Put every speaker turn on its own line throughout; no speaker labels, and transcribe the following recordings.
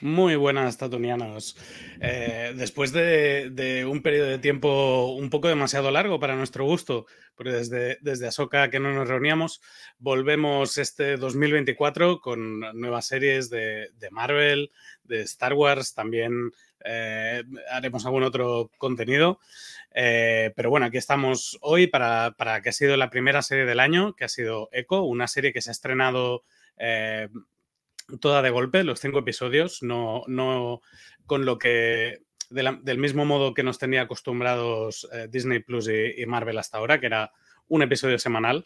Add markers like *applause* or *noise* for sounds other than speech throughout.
Muy buenas, tatunianos. Eh, después de, un periodo de tiempo un poco demasiado largo para nuestro gusto, porque desde, desde Ahsoka que no nos reuníamos, volvemos este 2024 con nuevas series de, Marvel, de Star Wars, también eh, haremos algún otro contenido. Eh, pero bueno, aquí estamos hoy para, para, que ha sido la primera serie del año, que ha sido Echo, una serie que se ha estrenado toda de golpe, los cinco episodios, no, no con lo que del mismo modo que nos tenía acostumbrados eh, Disney Plus y, Marvel hasta ahora, que era un episodio semanal.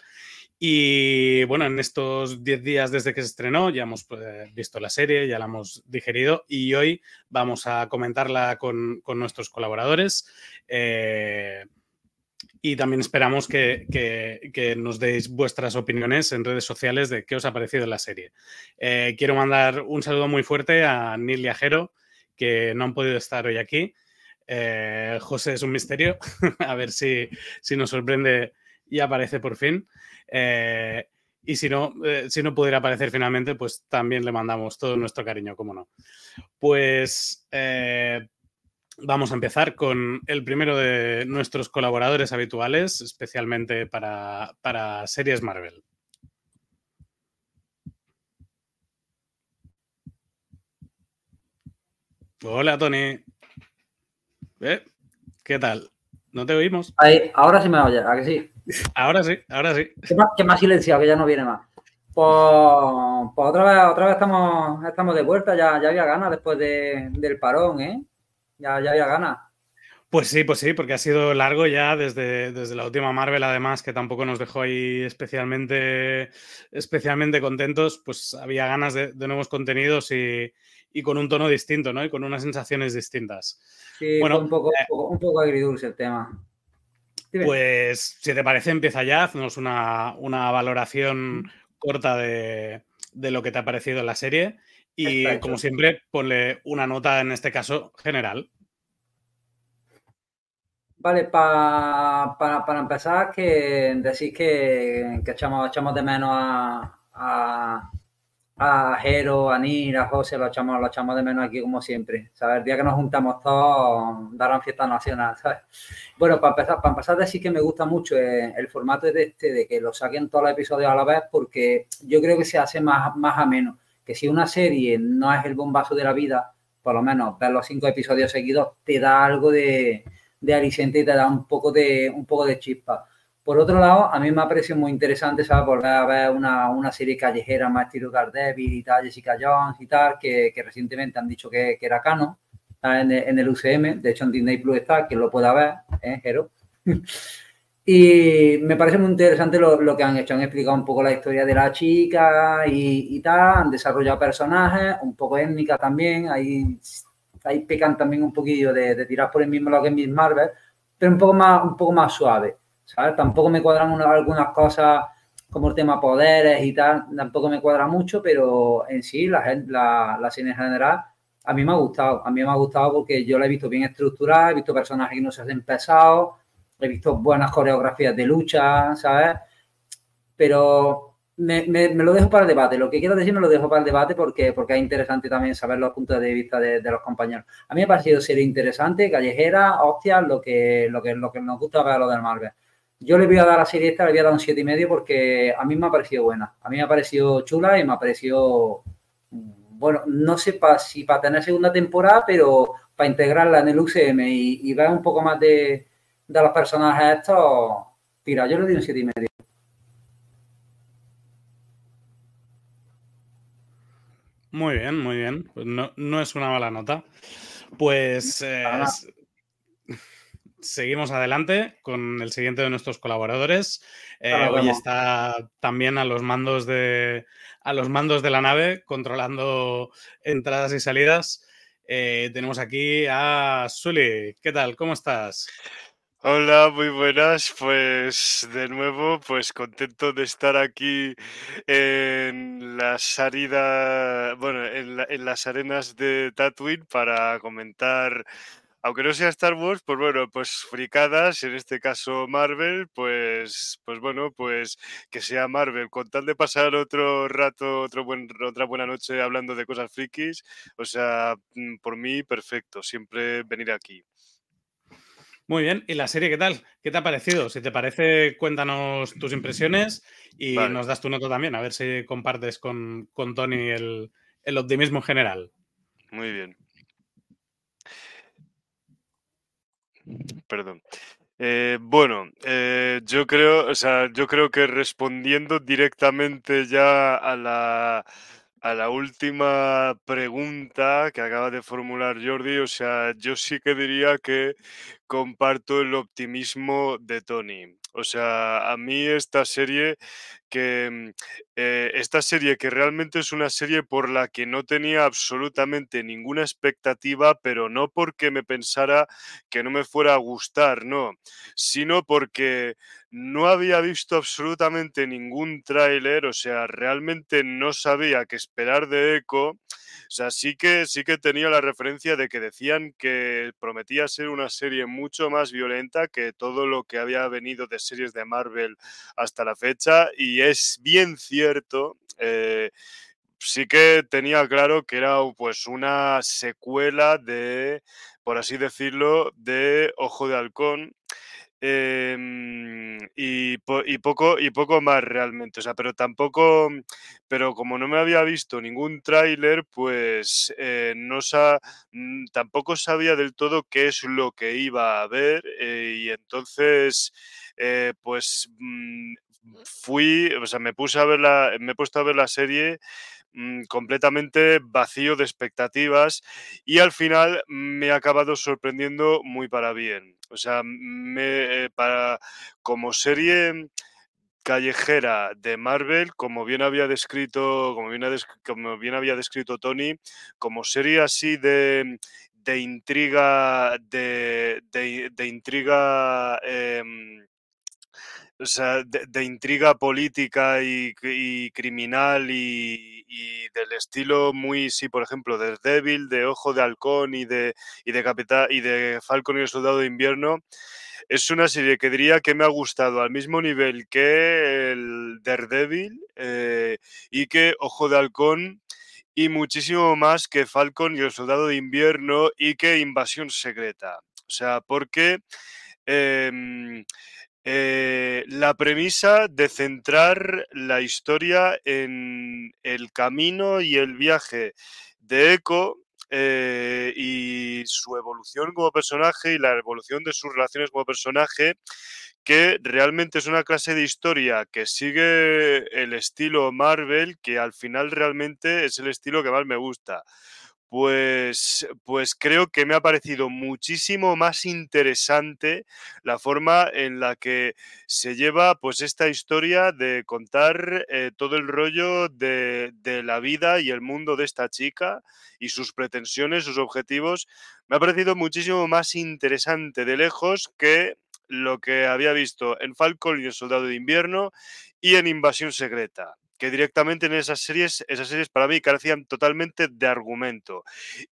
Y bueno, en estos 10 días desde que se estrenó ya hemos pues, visto la serie, ya la hemos digerido y hoy vamos a comentarla con, con nuestros colaboradores. Eh, y también esperamos que, nos deis vuestras opiniones en redes sociales de qué os ha parecido la serie. Eh, quiero mandar un saludo muy fuerte a Nil Viajero, que no han podido estar hoy aquí. Eh, José es un misterio, *laughs* a ver si, si, nos sorprende y aparece por fin. Eh, y si no, si no pudiera aparecer finalmente, pues también le mandamos todo nuestro cariño, como no. Pues Vamos a empezar con el primero de nuestros colaboradores habituales, especialmente para, series Marvel. Hola, Tony. ¿Eh? ¿Qué tal? ¿No te oímos?
Ahí, ahora sí me oye, ¿a que sí?
Ahora sí, ahora sí.
¿Qué más, silenciado, que ya no viene más? Pues, pues, otra vez, otra vez estamos, estamos de vuelta, ya, ya había ganas después del parón, ¿eh? Ya, ya había ganas.
Pues sí, pues sí, porque ha sido largo ya desde, desde la última Marvel, además, que tampoco nos dejó ahí especialmente, especialmente contentos, pues había ganas de, nuevos contenidos y, con un tono distinto, ¿no? Y con unas sensaciones distintas.
Sí, bueno, un poco, eh, un poco agridulce el tema.
Pues, si te parece, empieza ya, haznos una, valoración corta de, de, lo que te ha parecido la serie y como siempre, ponle una nota en este caso general.
Vale, para empezar, que decís que, echamos, echamos, de menos a, a, a Jero, a Nir, a José, lo echamos, lo echamos de menos aquí como siempre. ¿sabes? El día que nos juntamos todos, darán fiesta nacional. ¿sabes? Bueno, para empezar, para empezar, decir que me gusta mucho el, el, formato de este, de que lo saquen todos los episodios a la vez, porque yo creo que se hace más, más ameno que si una serie no es el bombazo de la vida, por lo menos ver los cinco episodios seguidos te da algo de, de aliciente y te da un poco de, un poco de chispa. Por otro lado, a mí me ha parecido muy interesante, ¿sabes? Volver a ver una, una serie callejera más estilo Daredevil y tal, Jessica Jones y tal, que, que recientemente han dicho que, que era canon en, el UCM. De hecho, en Disney Plus está, que lo pueda ver, ¿eh? *laughs* Y me parece muy interesante lo, que han hecho. Han explicado un poco la historia de la chica y, tal. Han desarrollado personajes, un poco étnica también. Ahí, ahí pecan también un poquillo de, tirar por el mismo lado que Miss Marvel, pero un poco más, un poco más suave. ¿sabes? Tampoco me cuadran algunas cosas como el tema poderes y tal. Tampoco me cuadra mucho, pero en sí, la, la, la serie en general a mí me ha gustado. A mí me ha gustado porque yo la he visto bien estructurada, he visto personajes que no se hacen pesados he visto buenas coreografías de lucha, ¿sabes? Pero me, lo dejo para el debate. Lo que quiero decir me lo dejo para el debate porque, porque es interesante también saber los puntos de vista de, los compañeros. A mí me ha parecido ser interesante, callejera, hostia, lo que, lo que, lo que nos gusta ver lo del Marvel. Yo le voy a dar a la serie esta, le voy a dar un 7,5 porque a mí me ha parecido buena. A mí me ha parecido chula y me ha parecido, bueno, no sé si para tener segunda temporada, pero para integrarla en el UCM y, y ver un poco más de, de los personajes estos, tira, yo le doy un 7 y medio.
Muy bien, muy bien. Pues no, es una mala nota. Pues eh, *laughs* seguimos adelante con el siguiente de nuestros colaboradores. Eh, hoy está también a los mandos de a los mandos de la nave, controlando entradas y salidas. Eh, tenemos aquí a Sully. ¿Qué tal? ¿Cómo estás?
Hola, muy buenas. Pues de nuevo, pues contento de estar aquí en la salida, bueno, en, las arenas de Tatooine para comentar aunque no sea Star Wars, pues bueno, pues fricadas, en este caso Marvel, pues, pues bueno, pues que sea Marvel, con tal de pasar otro rato, otro buen, otra buena noche hablando de cosas frikis, o sea, mm, por mí, perfecto, siempre venir aquí.
Muy bien, ¿y la serie qué tal? ¿Qué te ha parecido? Si te parece, cuéntanos tus impresiones y nos das tu nota también, a ver si compartes con, con Tony el, el optimismo general.
Muy bien. Perdón. Eh, bueno, eh, yo creo, o sea, yo creo que respondiendo directamente ya a la, a la última pregunta que acaba de formular Jordi, o sea, yo sí que diría que comparto el optimismo de Tony. O sea, a mí esta serie que mm, eh, esta serie que realmente es una serie por la que no tenía absolutamente ninguna expectativa, pero no porque me pensara que no me fuera a gustar, no, sino porque no había visto absolutamente ningún tráiler, o sea, realmente no sabía qué esperar de Echo. O sea, sí que, sí que tenía la referencia de que decían que prometía ser una serie mucho más violenta que todo lo que había venido de series de Marvel hasta la fecha. Y es bien cierto. Eh, sí que tenía claro que era pues una secuela de, por así decirlo, de Ojo de Halcón. Em, y, poco, y poco más realmente, o sea, pero tampoco, pero como no me había visto ningún tráiler, pues eh, no sa, mm, tampoco sabía del todo qué es lo que iba a ver eh, y entonces, eh, pues mm, fui, o sea, me puse a ver la, me he puesto a ver la serie Mm, completamente vacío de expectativas y al final me ha acabado sorprendiendo muy para bien. O sea, me, eh, para, como serie callejera de Marvel, como bien había descrito, como bien, había descrito Tony, como serie así de, de intriga, de, de, intriga em, o sea, de, intriga política y, criminal y, del estilo muy, sí, por ejemplo, de Devil, de Ojo de Halcón y de, y de Capitán y de Falcon y el Soldado de Invierno. Es una serie que diría que me ha gustado al mismo nivel que el Daredevil eh, y que Ojo de Halcón y muchísimo más que Falcon y el Soldado de Invierno y que Invasión Secreta. O sea, porque em, eh, la premisa de centrar la historia en el camino y el viaje de Echo eh, y su evolución como personaje y la evolución de sus relaciones como personaje, que realmente es una clase de historia que sigue el estilo Marvel, que al final realmente es el estilo que más me gusta. Pues, pues creo que me ha parecido muchísimo más interesante la forma en la que se lleva pues esta historia de contar eh, todo el rollo de, de, la vida y el mundo de esta chica y sus pretensiones, sus objetivos. Me ha parecido muchísimo más interesante de lejos que lo que había visto en Falcon y el Soldado de Invierno y en Invasión Secreta que directamente en esas series, esas series para mí carecían totalmente de argumento.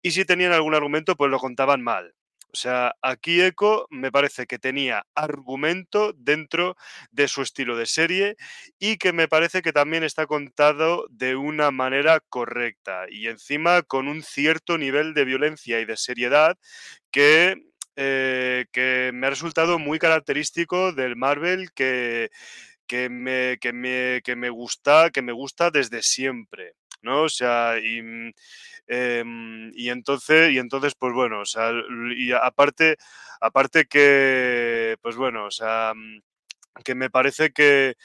Y si tenían algún argumento, pues lo contaban mal. O sea, aquí Echo me parece que tenía argumento dentro de su estilo de serie y que me parece que también está contado de una manera correcta y encima con un cierto nivel de violencia y de seriedad que, eh, que me ha resultado muy característico del Marvel que que me, que me, que me gusta, que me gusta desde siempre, ¿no? O sea, y, em, y entonces, y entonces, pues bueno, o sea, y aparte, aparte que, pues bueno, o sea, mm, que me parece que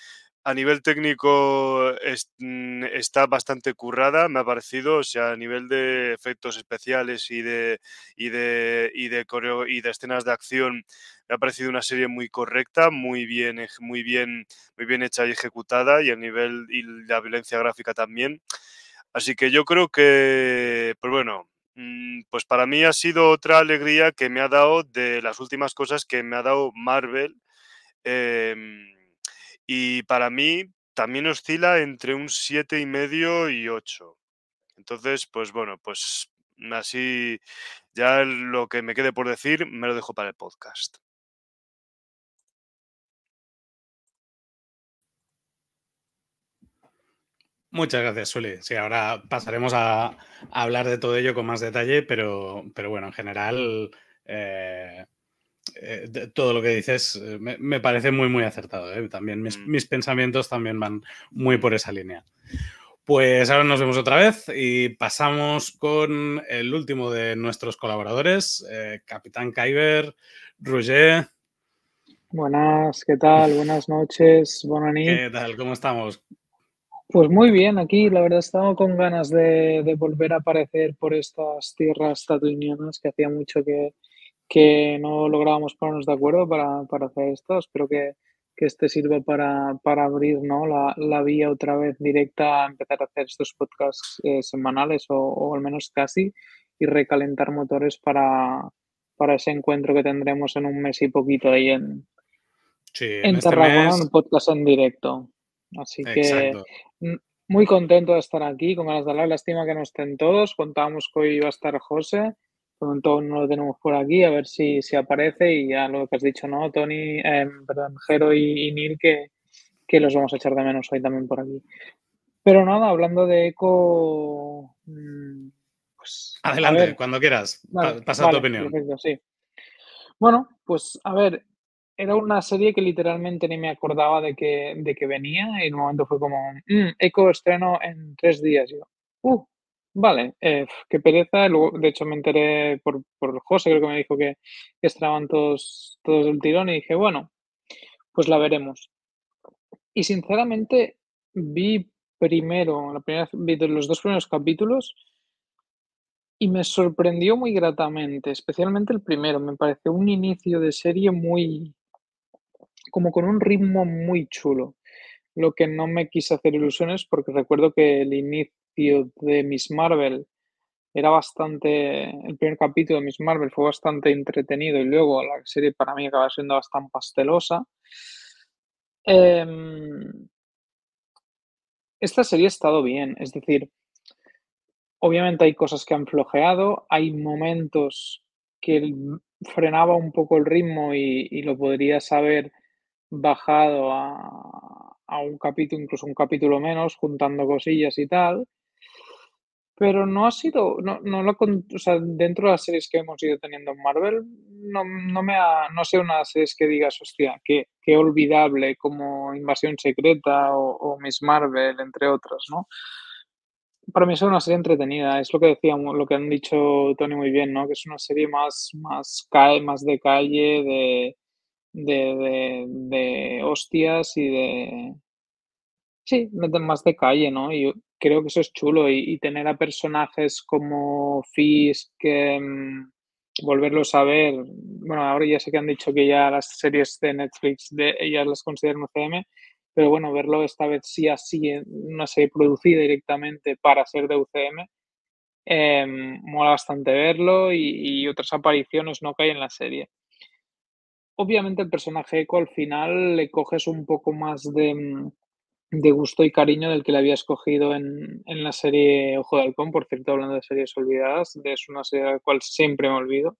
a nivel técnico mm, está bastante currada, me ha parecido, o sea, a nivel de efectos especiales y de, y de, y de, coreo, y de escenas de acción, ha parecido una serie muy correcta, muy bien, muy bien, muy bien hecha y ejecutada, y a nivel y la violencia gráfica también. Así que yo creo que, pues bueno, mm, pues para mí ha sido otra alegría que me ha dado de las últimas cosas que me ha dado Marvel. Em, y para mí también oscila entre un siete y medio y 8. Entonces, pues bueno, pues Así, ya lo que me quede por decir me lo dejo para el podcast.
Muchas gracias, Suli. Sí, ahora pasaremos a, hablar de todo ello con más detalle, pero, pero bueno, en general, eh, eh, todo lo que dices eh, me, parece muy, muy acertado. También mis, mm. mis, pensamientos también van muy por esa línea. Pues ahora nos vemos otra vez y pasamos con el último de nuestros colaboradores, Capitán Kyber, Roger.
Buenas, ¿qué tal? Buenas noches, buenas
¿Qué tal? ¿Cómo estamos?
Pues muy bien, aquí la verdad estaba con ganas de, volver a aparecer por estas tierras tatuinianas que hacía mucho que, que no lográbamos ponernos de acuerdo para, hacer esto. Espero que, este sirva para, abrir ¿no? la, vía otra vez directa a empezar a hacer estos podcasts eh, semanales o, al menos casi y recalentar motores para, para ese encuentro que tendremos en un mes y poquito ahí en, en, este un podcast en directo. Así que muy contento de estar aquí, con ganas de hablar. Lástima que no estén todos. Contábamos que hoy iba a estar José. Pronto no lo tenemos por aquí, a ver si, si aparece. Y ya lo que has dicho, ¿no? Tony, eh, perdón, Jero y, y Neil, que, que, los vamos a echar de menos hoy también por aquí. Pero nada, hablando de eco. Mm,
pues, Adelante, cuando quieras. pasa tu opinión.
Perfecto, sí. Bueno, pues a ver, era una serie que literalmente ni me acordaba de que, de que venía y en un momento fue como, mm, Eco estreno en tres días. yo, uh, vale, eh, qué pereza. Luego, de hecho, me enteré por, por José, creo que me dijo que, estaban todos, todos del tirón y dije, bueno, pues la veremos. Y sinceramente vi primero, la primera, vi los dos primeros capítulos y me sorprendió muy gratamente, especialmente el primero. Me pareció un inicio de serie muy, como con un ritmo muy chulo. Lo que no me quise hacer ilusiones porque recuerdo que el inicio de Miss Marvel era bastante, el primer capítulo de Miss Marvel fue bastante entretenido y luego la serie para mí acaba siendo bastante pastelosa. Em, esta serie ha estado bien, es decir, obviamente hay cosas que han flojeado, hay momentos que frenaba un poco el ritmo y, y lo podría saber bajado a, un capítulo, incluso un capítulo menos, juntando cosillas y tal. Pero no ha sido, no, no lo, o sea, dentro de las series que hemos ido teniendo en Marvel, no, no me ha, no sé una series que digas, hostia, qué, qué olvidable como Invasión Secreta o, Miss Marvel, entre otras, ¿no? Para mí es una serie entretenida, es lo que decíamos, lo que han dicho Tony muy bien, ¿no? Que es una serie más, más, más de calle, de, de, de, hostias y de... Sí, más de calle, ¿no? Y creo que eso es chulo y, tener a personajes como Fisk, que mm, volverlos a ver, bueno, ahora ya sé que han dicho que ya las series de Netflix de ellas las consideran UCM, pero bueno, verlo esta vez sí así, en una serie producida directamente para ser de UCM, em, mola bastante verlo y, otras apariciones no hay en la serie obviamente el personaje Eco al final le coges un poco más de, mm, de gusto y cariño del que le había escogido en, en, la serie Ojo de Halcón, por cierto, hablando de series olvidadas, es una serie a la cual siempre me olvido,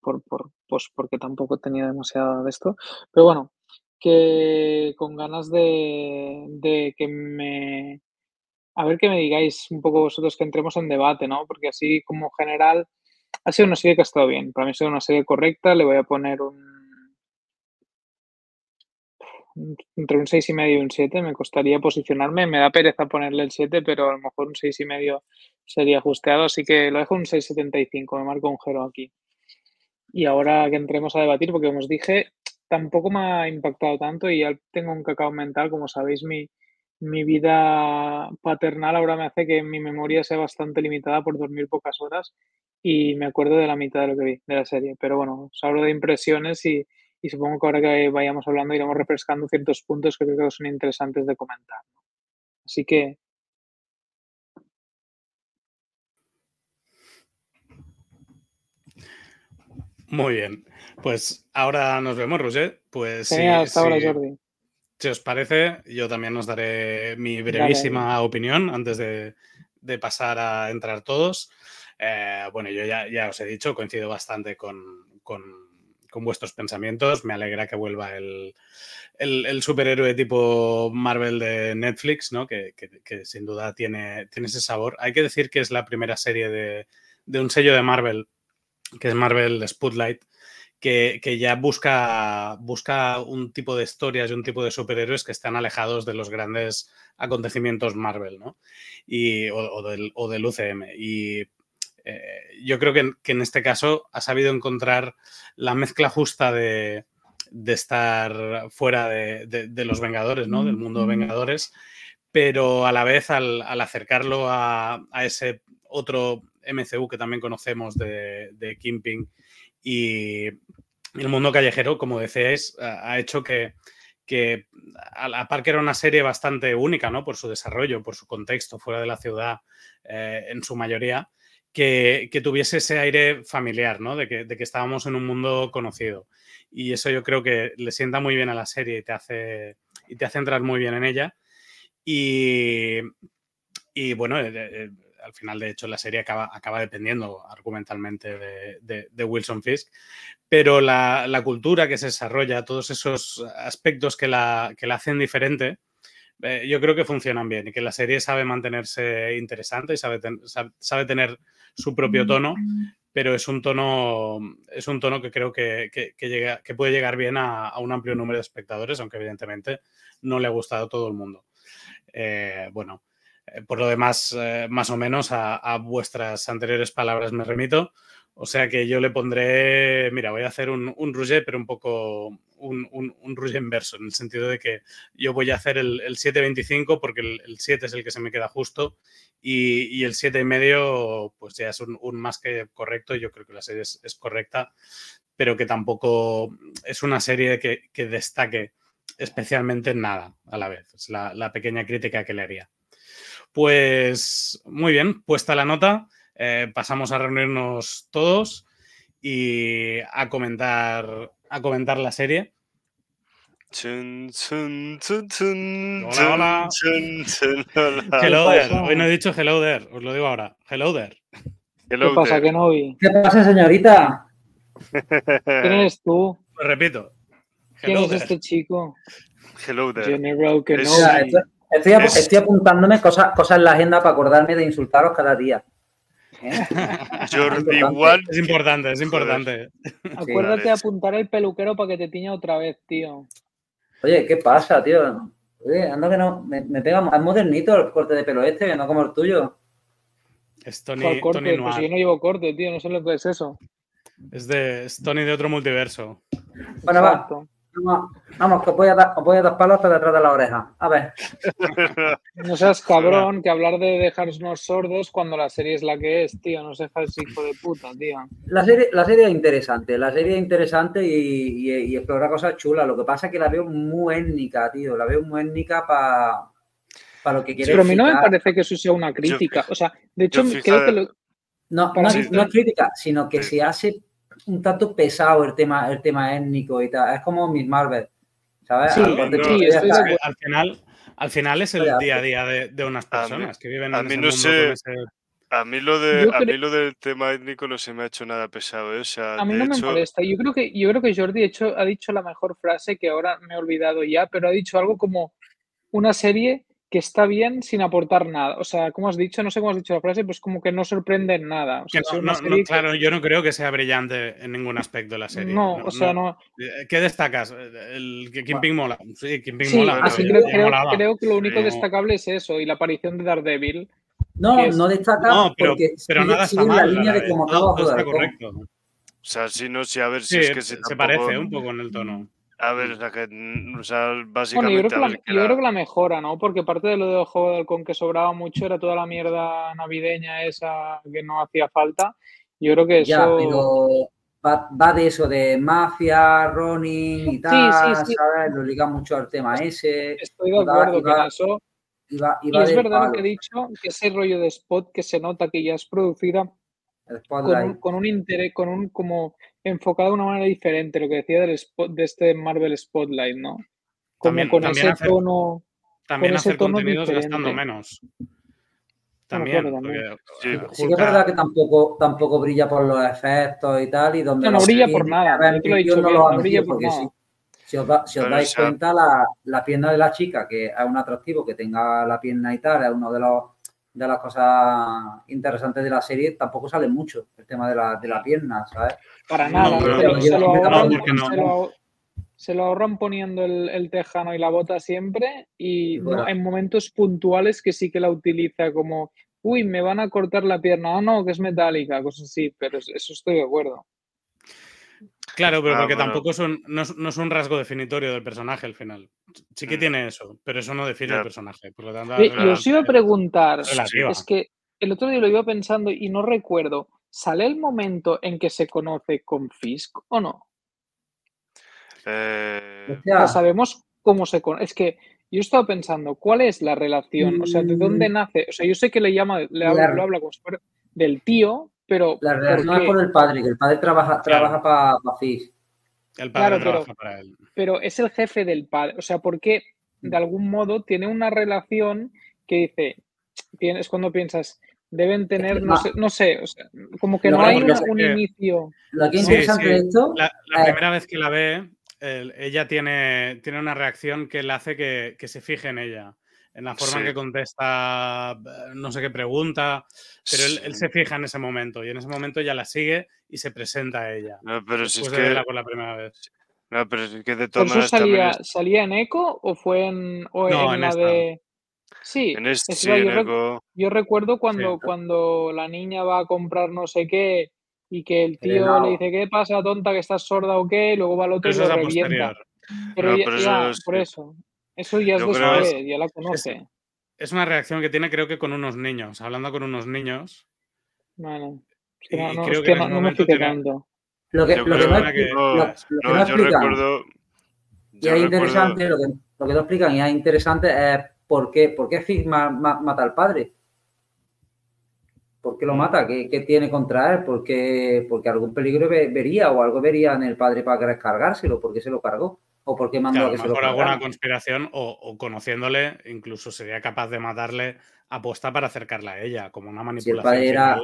por, por, pues porque tampoco tenía demasiado de esto. Pero bueno, que con ganas de, de que me... A ver que me digáis un poco vosotros que entremos en debate, ¿no? Porque así como general ha sido una serie que ha estado bien. Para mí ha sido una serie correcta. Le voy a poner un entre un 6 y medio y un 7 me costaría posicionarme. Me da pereza ponerle el 7, pero a lo mejor un 6 y medio sería ajusteado, así que lo dejo un 6,75, me marco un 0 aquí. Y ahora que entremos a debatir, porque como os dije, tampoco me ha impactado tanto y ya tengo un cacao mental, como sabéis, mi, mi vida paternal ahora me hace que mi memoria sea bastante limitada por dormir pocas horas y me acuerdo de la mitad de lo que vi de la serie. Pero bueno, os hablo de impresiones y, y supongo que ahora que vayamos hablando iremos refrescando ciertos puntos que creo que son interesantes de comentar. Así que...
Muy bien. Pues ahora nos vemos, Roger. Pues
sí, hasta ahora, Jordi.
Si os parece, yo también os daré mi brevísima opinión antes de, de pasar a entrar todos. Eh, bueno, yo ya, ya, os he dicho, coincido bastante con, con, con vuestros pensamientos. Me alegra que vuelva el, el, superhéroe tipo Marvel de Netflix, ¿no? Que, que, que, sin duda tiene, tiene ese sabor. Hay que decir que es la primera serie de, de un sello de Marvel, que es Marvel Spotlight, que, que, ya busca, busca un tipo de historias y un tipo de superhéroes que están alejados de los grandes acontecimientos Marvel, ¿no? Y, o, o, del, o del, UCM. Y eh, yo creo que, que, en este caso ha sabido encontrar la mezcla justa de, de estar fuera de, de, de, los Vengadores, ¿no? Del mundo de Vengadores, pero a la vez al, al acercarlo a, a, ese otro MCU que también conocemos de, de Kimping y el mundo callejero, como decíais, ha hecho que, que a la par que era una serie bastante única, ¿no? Por su desarrollo, por su contexto, fuera de la ciudad, eh, en su mayoría, que, tuviese ese aire familiar, ¿no? De que, de que, estábamos en un mundo conocido. Y eso yo creo que le sienta muy bien a la serie y te hace, y te hace entrar muy bien en ella. Y, y bueno, eh, eh, al final, de hecho, la serie acaba, acaba dependiendo argumentalmente de, de, de Wilson Fisk, pero la, la, cultura que se desarrolla, todos esos aspectos que la, que la hacen diferente, eh, yo creo que funcionan bien y que la serie sabe mantenerse interesante y sabe, ten, sabe, sabe tener su propio tono, pero es un tono, es un tono que creo que, que, que llega, que puede llegar bien a, a, un amplio número de espectadores, aunque evidentemente no le ha gustado a todo el mundo. Eh, bueno, eh, por lo demás, eh, más o menos a, a, vuestras anteriores palabras me remito. O sea que yo le pondré, mira, voy a hacer un, un Rouget, pero un poco un, un, un Rouget inverso, en el sentido de que yo voy a hacer el, el 7.25 porque el, el, 7 es el que se me queda justo y, y el 7.5 pues ya es un, un, más que correcto. Yo creo que la serie es, correcta, pero que tampoco es una serie que, que destaque especialmente nada a la vez. Es la, la pequeña crítica que le haría. Pues muy bien, puesta la nota, eh, pasamos a reunirnos todos y a comentar, a comentar la serie.
Chun, chun, chun,
hola, hola. Hello there. Hoy no he dicho hello there, os lo digo ahora. Hello there.
Hello ¿Qué pasa, there. que no vi?
¿Qué pasa, señorita?
¿Quién eres tú?
Lo repito.
¿Quién es there. este chico?
Hello there.
General que no.
Estoy, es... estoy, apuntándome cosas, cosas en la agenda para acordarme de insultaros cada día. *laughs*
¿Eh? Jordi igual.
Es importante, es importante.
Acuérdate de apuntar el peluquero para que te tiña otra vez, tío.
Oye, ¿qué pasa, tío? Oye, ando que no. Me, me pega. Es modernito el corte de pelo este, no como el tuyo.
Es Tony,
corte?
Tony
pues yo no llevo corte, tío, no sé lo que es eso.
Es de es Tony de otro multiverso.
Bueno, Exacto. va. Vamos, vamos, que os voy, a dar, os voy a dar palos hasta detrás de la oreja. A ver. *laughs*
No seas cabrón, que hablar de dejarnos sordos cuando la serie es la que es, tío. No seas hijo de puta, tío.
La serie, la serie es interesante, la serie es interesante y, y, y explora cosas chulas. Lo que pasa es que la veo muy étnica, tío. La veo muy étnica para para lo que quiere
sí, Pero a mí no me parece que eso sea una crítica.
Yo,
o sea, de hecho, creo que lo...
No, no, no es crítica, sino que se hace un tanto pesado el tema, el tema étnico y tal. Es como Miss Marvel, ¿sabes?
Sí, no, al final, al final es el Oye, día a día de, de unas personas
mí,
que viven
a
en
mí
ese
no sé,
ese...
A mí, lo de, a mí lo del tema étnico no se me ha hecho nada pesado. ¿eh? O sea,
a mí no
hecho...
me molesta. Yo creo que, yo creo que Jordi hecho, ha dicho la mejor frase que ahora me he olvidado ya, pero ha dicho algo como una serie que está bien sin aportar nada. O sea, como has dicho, no sé cómo has dicho la frase, pues como que no sorprende en nada. O sea,
no, no, no, claro, yo no creo que sea brillante en ningún aspecto la serie.
No, o sea, no.
¿Qué destacas? El que Kimping mola. Sí, Kimping
sí,
mola.
Así creo, creo, creo, que lo único destacable es eso y la aparición de Daredevil.
No, es... no destaca
no, pero,
porque
pero
sigue,
nada
sigue
está
la
mal,
línea de cómo acaba
todo está correcto.
O sea, si no, si a ver si
sí,
es que
se,
tampoco...
parece un poco en el tono.
A ver, o sea, que, o sea básicamente.
Bueno, yo, creo que, la,
que
yo creo que la mejora, ¿no? Porque parte de lo del juego del con que sobraba mucho era toda la mierda navideña esa que no hacía falta. Yo creo que eso.
Ya, pero va, va de eso, de mafia, Ronin y tal,
sí, sí, sí.
¿sabes? Lo liga mucho al tema ese.
Estoy de acuerdo con eso.
Y, va, y,
y es verdad palo. lo que he dicho, que ese rollo de spot que se nota que ya es producida con un, con un, interés, con un como enfocado de una manera diferente, lo que decía del spot, de este Marvel Spotlight, ¿no? Como
también,
con
también
ese
hacer,
tono.
También
con
hacer
ese tono
contenidos
diferente.
gastando menos. también.
acuerdo también.
porque,
Sí,
Sí que es verdad que tampoco, tampoco brilla por los efectos y tal, y donde
No, no brilla por nada,
ver,
yo te lo he
metido,
dicho
no lo
no brilla por nada.
sí. Si os, da- si os dais cuenta, la, la pierna de la chica, que es un atractivo que tenga la pierna y tal, es uno de los de las cosas interesantes de la serie, tampoco sale mucho el tema de la, de la pierna, ¿sabes?
Para nada, se, lo- ahorran, poniendo el, el tejano y la bota siempre y
Y fuera.
no, en momentos puntuales que sí que la utiliza como, uy, me van a cortar la pierna, ah, no, que es metálica, cosas así, pero es- eso estoy de acuerdo.
Claro, pero
Ah,
porque
bueno.
tampoco es un, no, es, no es un rasgo definitorio del personaje al final. Sí que
Mm.
tiene eso, pero eso no define el personaje. Por lo tanto,
Y,
la
y os iba a preguntar,
es relativa.
es que el otro día lo iba pensando y no recuerdo, ¿sale el momento en que se conoce con Fisk o no?
Eh,
O
Hostia,
sea, sabemos cómo se conoce. Es que yo he estado pensando, ¿cuál es la relación? O sea, ¿de dónde
Mm.
nace? O sea, yo sé que le llama, le habla, lo habla como si fuera del tío, pero
la
¿por
relación es por el padre, que el padre trabaja, trabaja para Fish.
El padre
Claro, pero-
trabaja para él.
pero es el jefe del padre. O sea, ¿por qué de algún modo tiene una relación que dice, es cuando piensas, deben tener, no
no.
sé, no sé, o sea, como que no hay una-
que-
un inicio.
Lo que es
Sí,
interesante
sí.
de esto,
La, la
Eh.
primera vez que la ve, el- ella tiene, tiene una reacción que le hace que, que se fije en ella. En la forma en que contesta, eh, no sé qué pregunta, pero él, se fija en ese momento y en ese momento ya la sigue y se presenta a ella.
No, pero si es
de
que,
verla por la primera vez.
no, pero es que de
¿Pero
todas
eso
maneras
salía,
es-
salía en Eco o fue en, o
No,
en
en
la
esta.
de... Sí,
en este,
es
sí,
verdad,
en
yo, rec-
Eco,
yo recuerdo cuando,
Sí.
cuando la niña va a comprar no sé qué y que el tío le dice, ¿qué pasa, tonta, que estás sorda o qué? Y luego va el otro
Pero
y lo
es a
revienta.
posterior.
Pero
No,
ya,
pero
ya,
eso
por
sí.
eso. Eso ya es
creo-
después, ya la conoce.
Es una reacción que tiene, creo que con unos niños, hablando con unos niños.
Vale. Es que
Y
no, no,
creo
es
que
no, no me
tiene-
tanto.
lo que,
yo
lo que
creo
no,
que-
expli-
no,
lo- lo que
no,
no
yo
explican,
recuerdo,
y es
recuerdo,
interesante, lo que, lo que no explican y es interesante es por qué, por qué Fish ma- ma- mata al padre. ¿Por qué lo
Mm.
mata? ¿Qué, qué tiene contra él? ¿Por qué- porque algún peligro ve- vería o algo vería en el padre para querer cargárselo? ¿Por qué se lo cargó? ¿O por qué mandó
Claro,
a
a
que se lo
mejor alguna conspiración o, o conociéndole, incluso sería capaz de matarle aposta para acercarla a ella, como una
Si el
manipulación.
padre era,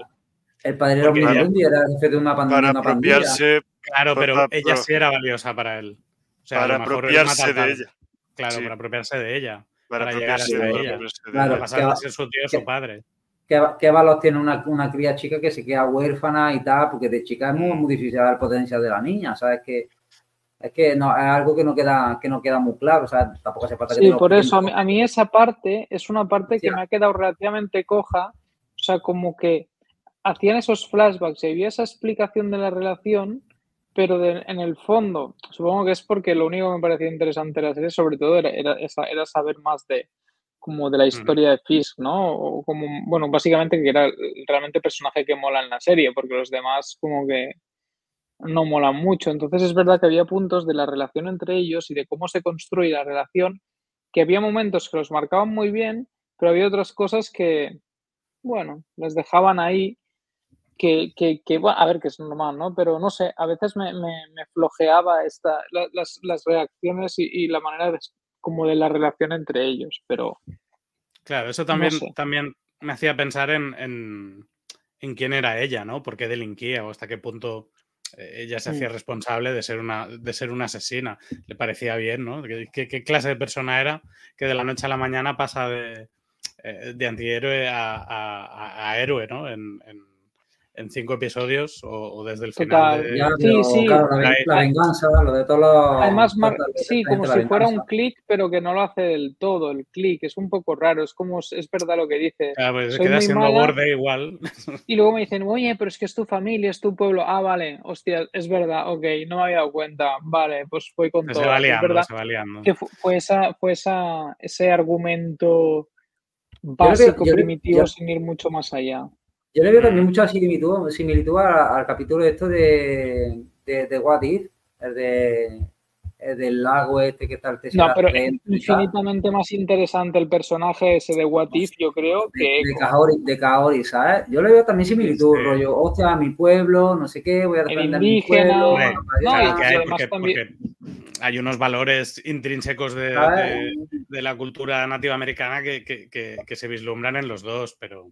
el padre era un
ella-
Mindundi, era el jefe de una, pan- de
para
una pandilla.
apropiarse,
Claro, pero
pa-
ella sí era valiosa para él. O sea, a
para
lo mejor él
apropiarse de ella,
Claro,
Sí.
para apropiarse de ella.
para
Para llegar
apropiarse
hasta
de
ella.
ella, apropiarse de
Claro.
Para
ella.
pasar
va-
ser su tío a su padre.
¿Qué, qué valor tiene una, una cría chica que se queda huérfana y tal? Porque de chica es muy, muy difícil ver el potencial de la niña, ¿sabes? Que, es que no, es algo que no queda, que no queda muy claro, o sea, tampoco hace falta que
Sí, por eso a mí,
expliquen.
a mí esa parte es una parte que
Ya.
me ha quedado relativamente coja. O sea, como que hacían esos flashbacks y había esa explicación de la relación, pero de- en el fondo, supongo que es porque lo único que me parecía interesante de la serie, sobre todo, era, era, saber más de como de la historia de Fisk, ¿no? O como, bueno, básicamente que era realmente el personaje que mola en la serie, porque los demás como que no molan mucho. Entonces es verdad que había puntos de la relación entre ellos y de cómo se construye la relación, que había momentos que los marcaban muy bien, pero había otras cosas que, bueno, les dejaban ahí, que, que, que, bueno, a ver, que es normal, ¿no? Pero no sé, a veces me, me, me flojeaba esta, la- las, las reacciones y, y la manera de, como de la relación entre ellos, pero
Claro, eso también,
sé.
también me hacía pensar en, en, en quién era ella, ¿no? ¿Por qué delinquía o hasta qué punto ella se
Mm.
hacía responsable de ser una, de ser una asesina? Le parecía bien, ¿no? ¿Qué, clase de persona era que de la noche a la mañana pasa de, eh, de antihéroe a, a- a- a héroe, ¿no? En, en- en cinco episodios o, o desde el final.
Total.
de-
Ya,
Sí,
pero,
sí.
claro, la, ven- la venganza, lo de todos los.
Además, mar-
todos los-
sí, como si fuera un clic, pero que no lo hace del todo, el clic. Es un poco raro, es como, es verdad lo que dice.
Claro, pues
soy
queda siendo
mala.
borde igual. *laughs*
Y luego me dicen, oye, pero es que es tu familia, es tu pueblo. Ah, vale, hostia, es verdad, ok, no me había dado cuenta. Vale, pues voy con
se
todo.
va
Es
liando,
verdad
se va liando.
que fu- fue, esa, fue esa, ese argumento básico,
yo
primitivo,
yo-
sin ir mucho más allá.
Yo le veo también mucha similitud, similitud al, al capítulo esto de, de, de What If, el, de, del lago este que está el
No, pero es
y tal.
infinitamente más interesante el personaje ese de What If, yo creo,
de,
que
de. Kaori, de Kaori, ¿sabes? Yo le veo también similitud,
Sí.
rollo, hostia, mi pueblo, no sé qué, voy a defender mi pueblo.
Hombre,
no,
allá,
que hay, porque,
también-
porque hay unos valores intrínsecos de, de- de la cultura nativa americana que, que, que, se vislumbran en los dos, pero...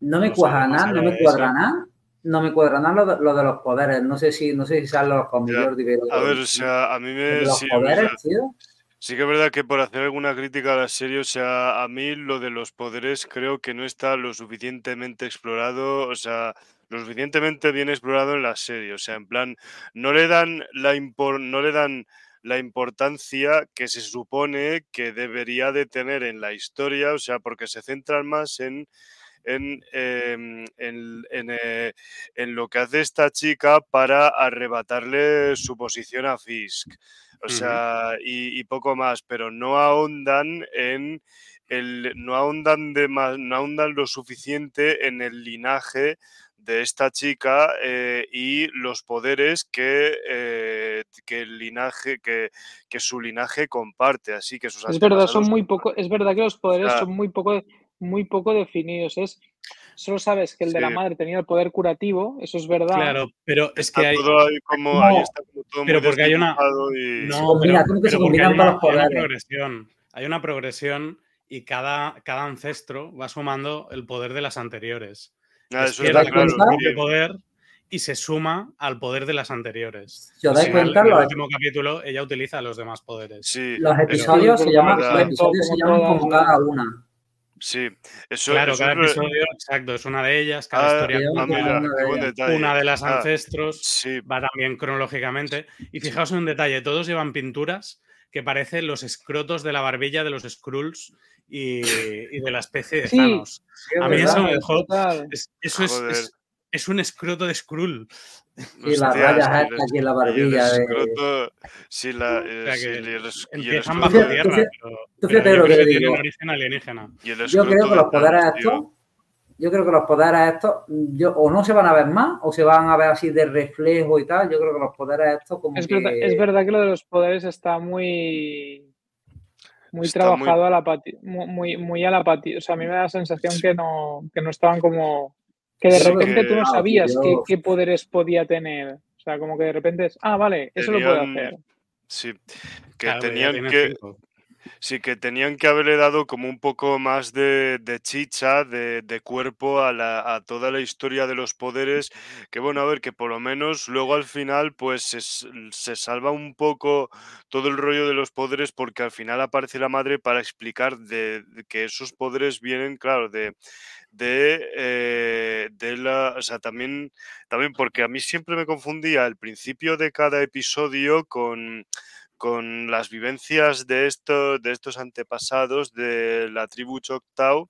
No me cuadra nada, no me cuadra nada. No me cuadra nada lo de, lo de, los poderes. No sé si, no sé si sean los conmigo.
A ver, o sea, a mí me...
Los poderes, tío.
Sí que es verdad que por hacer alguna crítica a la serie, o sea, a mí lo de los poderes creo que no está lo suficientemente explorado, o sea, lo suficientemente bien explorado en la serie, o sea, en plan, no le dan la no le dan la importancia que se supone que debería de tener en la historia, o sea, porque se centran más en en, em, eh, en, lo que hace esta chica para arrebatarle su posición a Fisk. O sea, y, poco más, pero no ahondan en el, no ahondan de más, no ahondan lo suficiente en el linaje de esta chica eh, y los poderes que, eh, que el linaje que, que, su linaje comparte. Así que sus
es verdad son muy poco es verdad que los poderes son muy poco muy poco definidos. Es, solo sabes que el de la madre tenía el poder curativo, eso es verdad.
Claro, pero es que hay.
como,
pero porque hay una.
No, mira, que se combinan
hay, una, progresión. Hay una progresión y cada, cada ancestro va sumando el poder de las anteriores.
Ah, eso está claro.
poder y se suma al poder de las anteriores.
Si os dais cuenta,
en el, último capítulo ella utiliza los demás poderes.
Sí,
los episodios, se, llaman, los episodios se llaman como cada una.
Sí, eso
Claro,
eso
cada
es...
episodio, exacto, es una de ellas, cada ah, historia
ah, mira,
una, una de las
ah,
ancestros,
sí.
va también cronológicamente. Y fijaos en un detalle, todos llevan pinturas que parecen los escrotos de la barbilla de los Skrulls y, y de la especie de Thanos.
Sí,
A mí
verdad,
eso me dejó... Es, eso es, es, es, un escroto de Skrull.
Y las rayas aquí en la barbilla.
El escroto, sí, la, el
empiezan bajo tierra,
tú
pero,
tú
pero
fíjate
yo
lo
creo que tiene
digo.
origen alienígena.
y el
Yo creo que los
de
poderes estos, yo creo que los poderes estos, yo, o no se van a ver más, o se van a ver así de reflejo y tal. Yo creo que los poderes estos como
Es
que...
verdad, es verdad que lo de los poderes está muy muy
Está
trabajado
muy-
a la pati, mu- muy, muy a la pati. O sea, a mí me da la sensación que no, que no estaban como que de repente tú no
que-
sabías qué, qué poderes podía tener. O sea, como que de repente es, ah, vale, eso lo
Tenían-
hacer.
Sí, que
Claro,
tenían que,
cinco.
Sí, que tenían que haberle dado como un poco más de, de chicha, de, de cuerpo a, la, a toda la historia de los poderes, que bueno, a ver, que por lo menos luego al final pues se, se salva un poco todo el rollo de los poderes porque al final aparece la madre para explicar de, de que esos poderes vienen, claro, de, de, eh, de la, o sea, también, también porque a mí siempre me confundía el principio de cada episodio con con las vivencias de, de estos antepasados de la tribu Choctaw.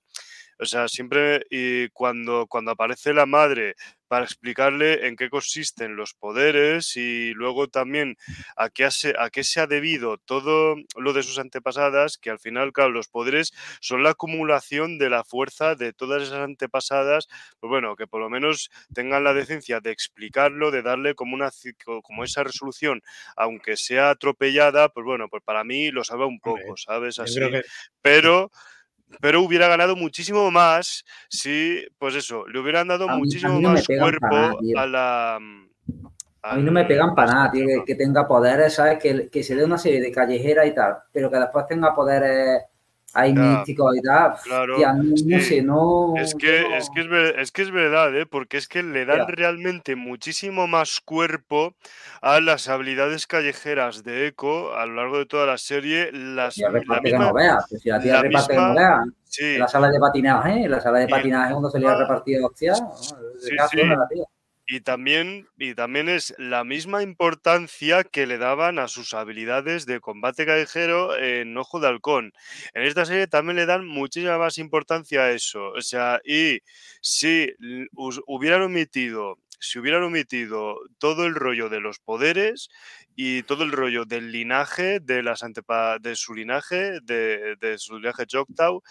O sea, siempre y cuando, cuando aparece la madre para explicarle en qué consisten los poderes y luego también a qué, se, a qué se ha debido todo lo de sus antepasadas, que al final, claro, los poderes son la acumulación de la fuerza de todas esas antepasadas, pues bueno, que por lo menos tengan la decencia de explicarlo, de darle como, una, como esa resolución, aunque sea atropellada, pues bueno, pues para mí lo salva un poco, ¿sabes? Así, pero pero hubiera ganado muchísimo más si, pues eso, le hubieran dado
A mí- a
muchísimo
mí no me
más
nada,
cuerpo a la...
A mí no me pegan para nada, tío, que tenga poderes, ¿sabes? Que, que se dé una serie de callejeras y tal, pero que después tenga poderes ahí
Ya,
místicos y tal.
claro,
Tía, no,
es
no
que-
sé, no.
Es que,
no-
es, que es, ver- es que es verdad, ¿eh? porque es que le dan
Ya.
realmente muchísimo más cuerpo a las habilidades callejeras de Echo a lo largo de toda la serie. Las, la
reparte que
misma,
no veas, pues si la tía
la
reparte que no
misma-
veas.
sí,
la sala de patinaje, en la sala de patinaje cuando se le ha repartido hostia, ¿no? de
Sí, Y también, y también es la misma importancia que le daban a sus habilidades de combate callejero en Ojo de Halcón. En esta serie también le dan muchísima más importancia a eso. O sea, y si hubieran omitido, si hubieran omitido todo el rollo de los poderes y todo el rollo del linaje, de las antepa de su linaje, de, de su linaje Choctaw,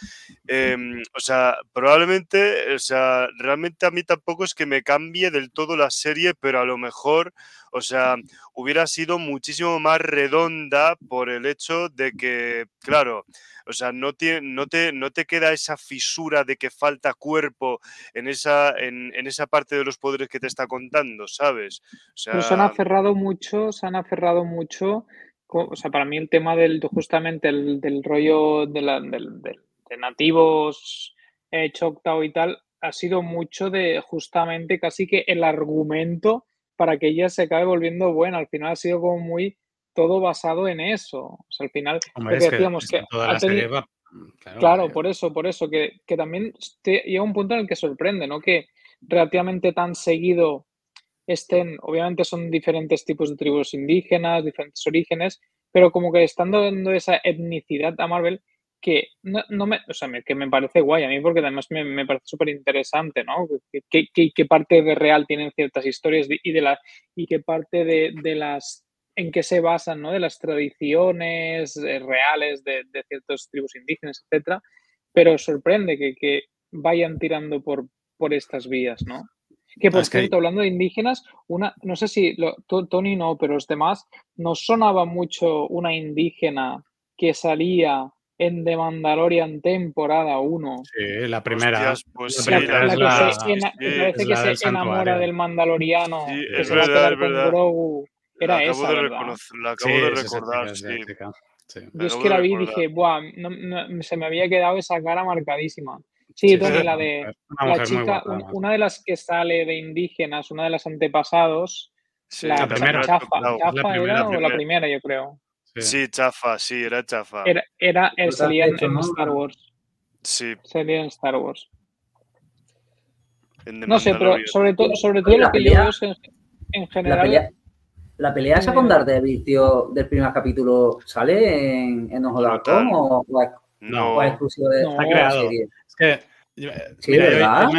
Em, o sea, probablemente, o sea, realmente a mí tampoco es que me cambie del todo la serie, pero a lo mejor, o sea, hubiera sido muchísimo más redonda por el hecho de que, claro, o sea, no, tiene, no, te, no te queda esa fisura de que falta cuerpo en esa, en, en esa parte de los poderes que te está contando, ¿sabes? O sea,
han aferrado mucho, se han aferrado mucho o sea, para mí el tema del justamente el, del rollo de, la, del, de nativos eh, Choctaw y tal, ha sido mucho de justamente casi que el argumento para que ella se acabe volviendo buena. Al final ha sido como muy todo basado en eso. O sea, al final decíamos que, claro, por eso, por eso, que, que también llega un punto en el que sorprende, ¿no? Que relativamente tan seguido estén, obviamente son diferentes tipos de tribus indígenas, diferentes orígenes, pero como que están dando esa etnicidad a Marvel que no, me, o sea, que me parece guay a mí porque además me, parece súper interesante, ¿no? ¿Qué, parte de real tienen ciertas historias y, de la, y qué parte de, de las en qué se basan, ¿no? De las tradiciones eh, reales de, de ciertas tribus indígenas, etcétera, pero sorprende que, que vayan tirando por, por estas vías, ¿no? Que por cierto, hablando de indígenas, una, no sé si Tony no, pero los demás, nos sonaba mucho una indígena que salía en The Mandalorian temporada 1.
Sí, la primera.
pues
la, que, se, que se enamora del Mandaloriano, que se va a con Grogu. Era la esa,
de La acabo de recordar, sí.
Yo es que la vi y dije, Buah, se me había quedado esa cara marcadísima. Sí, Tony, la de la chica, una de las que sale de indígenas, una de las antepasados, la, primera. Chafa, Chafa era o la primera, yo creo.
Sí. Chafa, sí, era Chafa.
Era, era el, salía en, Star Wars.
Sí.
Salía en Star Wars. no sé, pero sobre, todo sobre todo lo que yo veo es en, general.
La pelea, la pelea esa con Daredevil, tío, del primer capítulo, ¿sale en, en Ojo de Halcón o,
no, o
es exclusivo de
no, está serie? Es que
Sí, ¿verdad?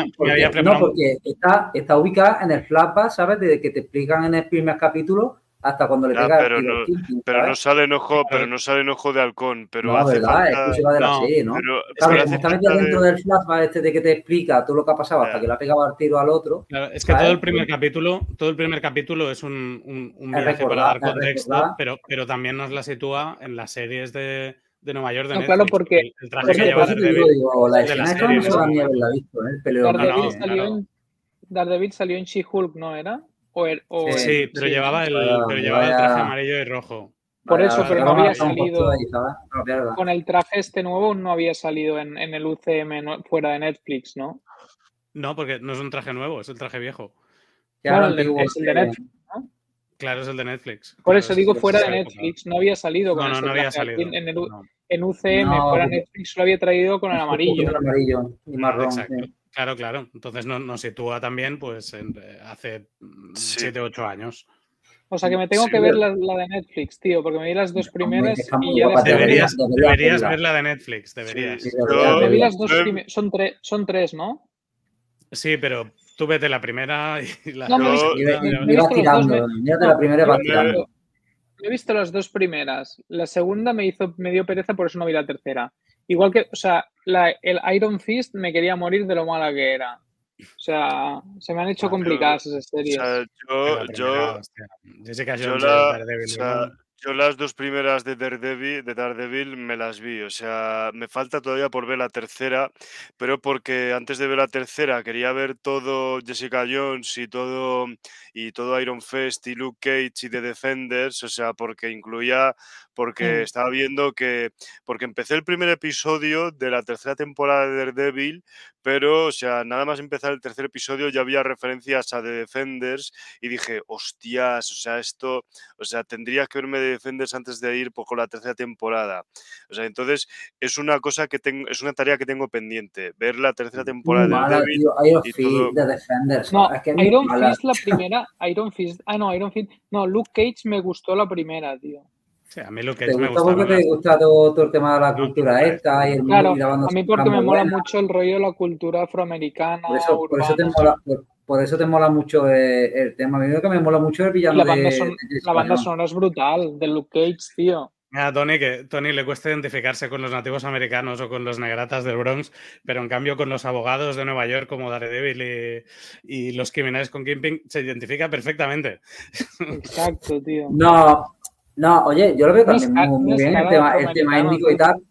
no, porque está, está ubicada en el flashback, ¿sabes? Desde que te explican en el primer capítulo hasta cuando le pega
pero, no, pero no sale en ojo, pero no sale en ojo de halcón, pero
no,
hace
verdad,
falta...
es exclusiva de la serie, ¿no?
Pero,
claro, como está metido dentro del flashback este de que te explica todo lo que ha pasado hasta que le ha pegado el tiro al otro.
Claro, es que todo el primer capítulo, todo el primer capítulo es un, un, un viaje para dar contexto, pero, pero también nos la sitúa en las series de, de Nueva York de
no,
Netflix,
claro, porque
el, el traje que lleva Daredevil.
Digo, la escena de no se la ni haberla visto, ¿eh? El peleo
Daredevil,
no,
salió
claro.
en, Daredevil salió en She-Hulk, ¿no era? O er, o
sí,
el,
pero
sí,
llevaba el,
Vaya,
pero llevaba el
vaya.
traje amarillo y rojo.
Por
Vaya,
eso, pero no había salido. Con el traje este nuevo no había salido en, en el UCM no- fuera de Netflix, ¿no?
No, porque no es un traje nuevo, es el traje viejo.
Lo
el de- es el de
sí.
Netflix.
Claro, es el de Netflix.
Por
Claro,
eso
es-
digo
es
fuera de. Netflix, no había salido con
No, no, había salido.
En, el, U-
no.
en UCM,
No,
fuera Netflix, lo había traído con el amarillo. *laughs*
Con el amarillo y marrón.
Exacto.
sí.
Claro, claro. Entonces nos no sitúa también, pues, en- eh, hace
Sí.
7, 8 años.
O sea que me tengo
Sí,
que ver la, la de Netflix, tío, porque me vi las dos primeras y ya
guapa,
después-
Deberías,
debería
deberías
verla.
ver la de Netflix, deberías.
Sí,
Sí,
debería
Me vi las dos. Son, tres son tres, ¿no?
pero tú vete la primera y la
No, he
vas
visto las dos,
tirando.
me-
Mírate
no,
la primera y
he
tirando.
He visto las dos primeras. La segunda me hizo, me dio pereza, por eso no vi la tercera. Igual que, o sea, la- el Iron Fist me quería morir de lo mala que era. O sea, se me han hecho
Ah, pero-
complicadas esas
O
series.
sea,
la
yo,
primera,
yo,
hostia. Jessica
yo
Jones,
la-
Daredevil,
o sea,
¿no?
Yo las dos primeras de Daredevil, de Daredevil me las vi, o sea, me falta todavía por ver la tercera, pero porque antes de ver la tercera quería ver todo Jessica Jones y todo y todo Iron Fist y Luke Cage y The Defenders, o sea, porque incluía porque
Mm.
estaba viendo que porque empecé el primer episodio de la tercera temporada de Daredevil, pero o sea, nada más empezar el tercer episodio ya había referencias a The Defenders y dije, hostias, o sea, esto, o sea, tendría que verme The Defenders antes de ir por con la tercera temporada. O sea, entonces es una cosa que tengo, es una tarea que tengo pendiente, ver la tercera temporada
Muy
de Daredevil.
tío.
Y
Fist
todo.
de Defenders.
No,
es que
Iron. Fist la primera, Iron Fist, ah no, Iron Fist, no, Luke Cage me gustó la primera, tío.
A mí lo que
¿Te
me
gusta porque te gusta todo, todo el tema de la
No,
cultura esta y el
Claro,
y la banda
a mí porque me mola
buena?
mucho el rollo de la cultura afroamericana,
Por eso, por eso te mola, por, por eso te mola mucho eh, el tema. A mí lo que me mola mucho es el villano
La banda,
de,
son-
de Jessica
la banda
Jones.
sonora es brutal, de Luke Cage, tío.
Mira, Tony, que Tony le cuesta identificarse con los nativos americanos o con los negratas del Bronx, pero en cambio con los abogados de Nueva York como Daredevil y, y los criminales con Kingpin se identifica perfectamente.
Exacto, tío.
No, no, oye, yo lo veo también muy, bien el tema, el tema étnico y tal,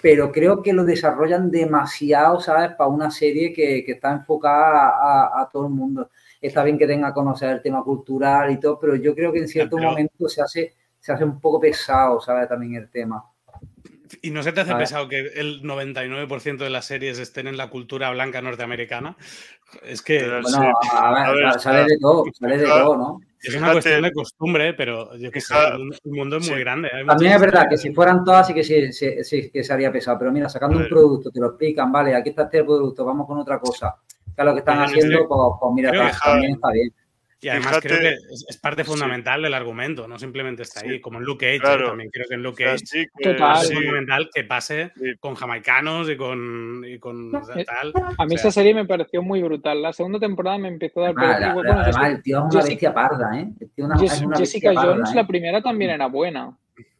pero creo que lo desarrollan demasiado, ¿sabes? Para una serie que, que está enfocada a, a todo el mundo. Está bien que tenga a conocer el tema cultural y todo, pero yo creo que en cierto
pero-
momento se hace, se hace un poco pesado, ¿sabes? También el tema.
¿Y no se te hace
A ver.
pesado que el 99% de las series estén en la cultura blanca norteamericana? Es que
Pero
Bueno,
Sí.
a ver,
A ver,
sale de todo, sale de todo, ¿no?
es una
fíjate-
cuestión de costumbre, pero yo qué sé, el mundo- es muy
sí.
grande. hay
También es verdad que si fueran todas sí que sí, sí- sí que se haría pesado, pero mira, sacando un producto, te lo explican, vale, aquí está este producto, vamos con otra cosa. Que es lo que están haciendo, pues, pues mira,
que-
también está bien.
Y además
Fíjate-
creo que es, parte
Sí.
fundamental del argumento, no simplemente está
Sí.
ahí, como en Luke Cage. ¿eh?
Claro.
También creo que en
O
Luke
sea,
Cage
sí
es
sí,
fundamental que pase
Sí.
con jamaicanos y con, y con
Eh,
tal.
A mí
O sea,
esa serie me pareció muy brutal. La segunda temporada me empezó a dar
la-
Bueno,
además, el tío es una
Jessica-
bestia parda, ¿eh? El tío es una-
Jess-
una
Jessica Jones,
parda,
la
¿eh?
primera también era buena.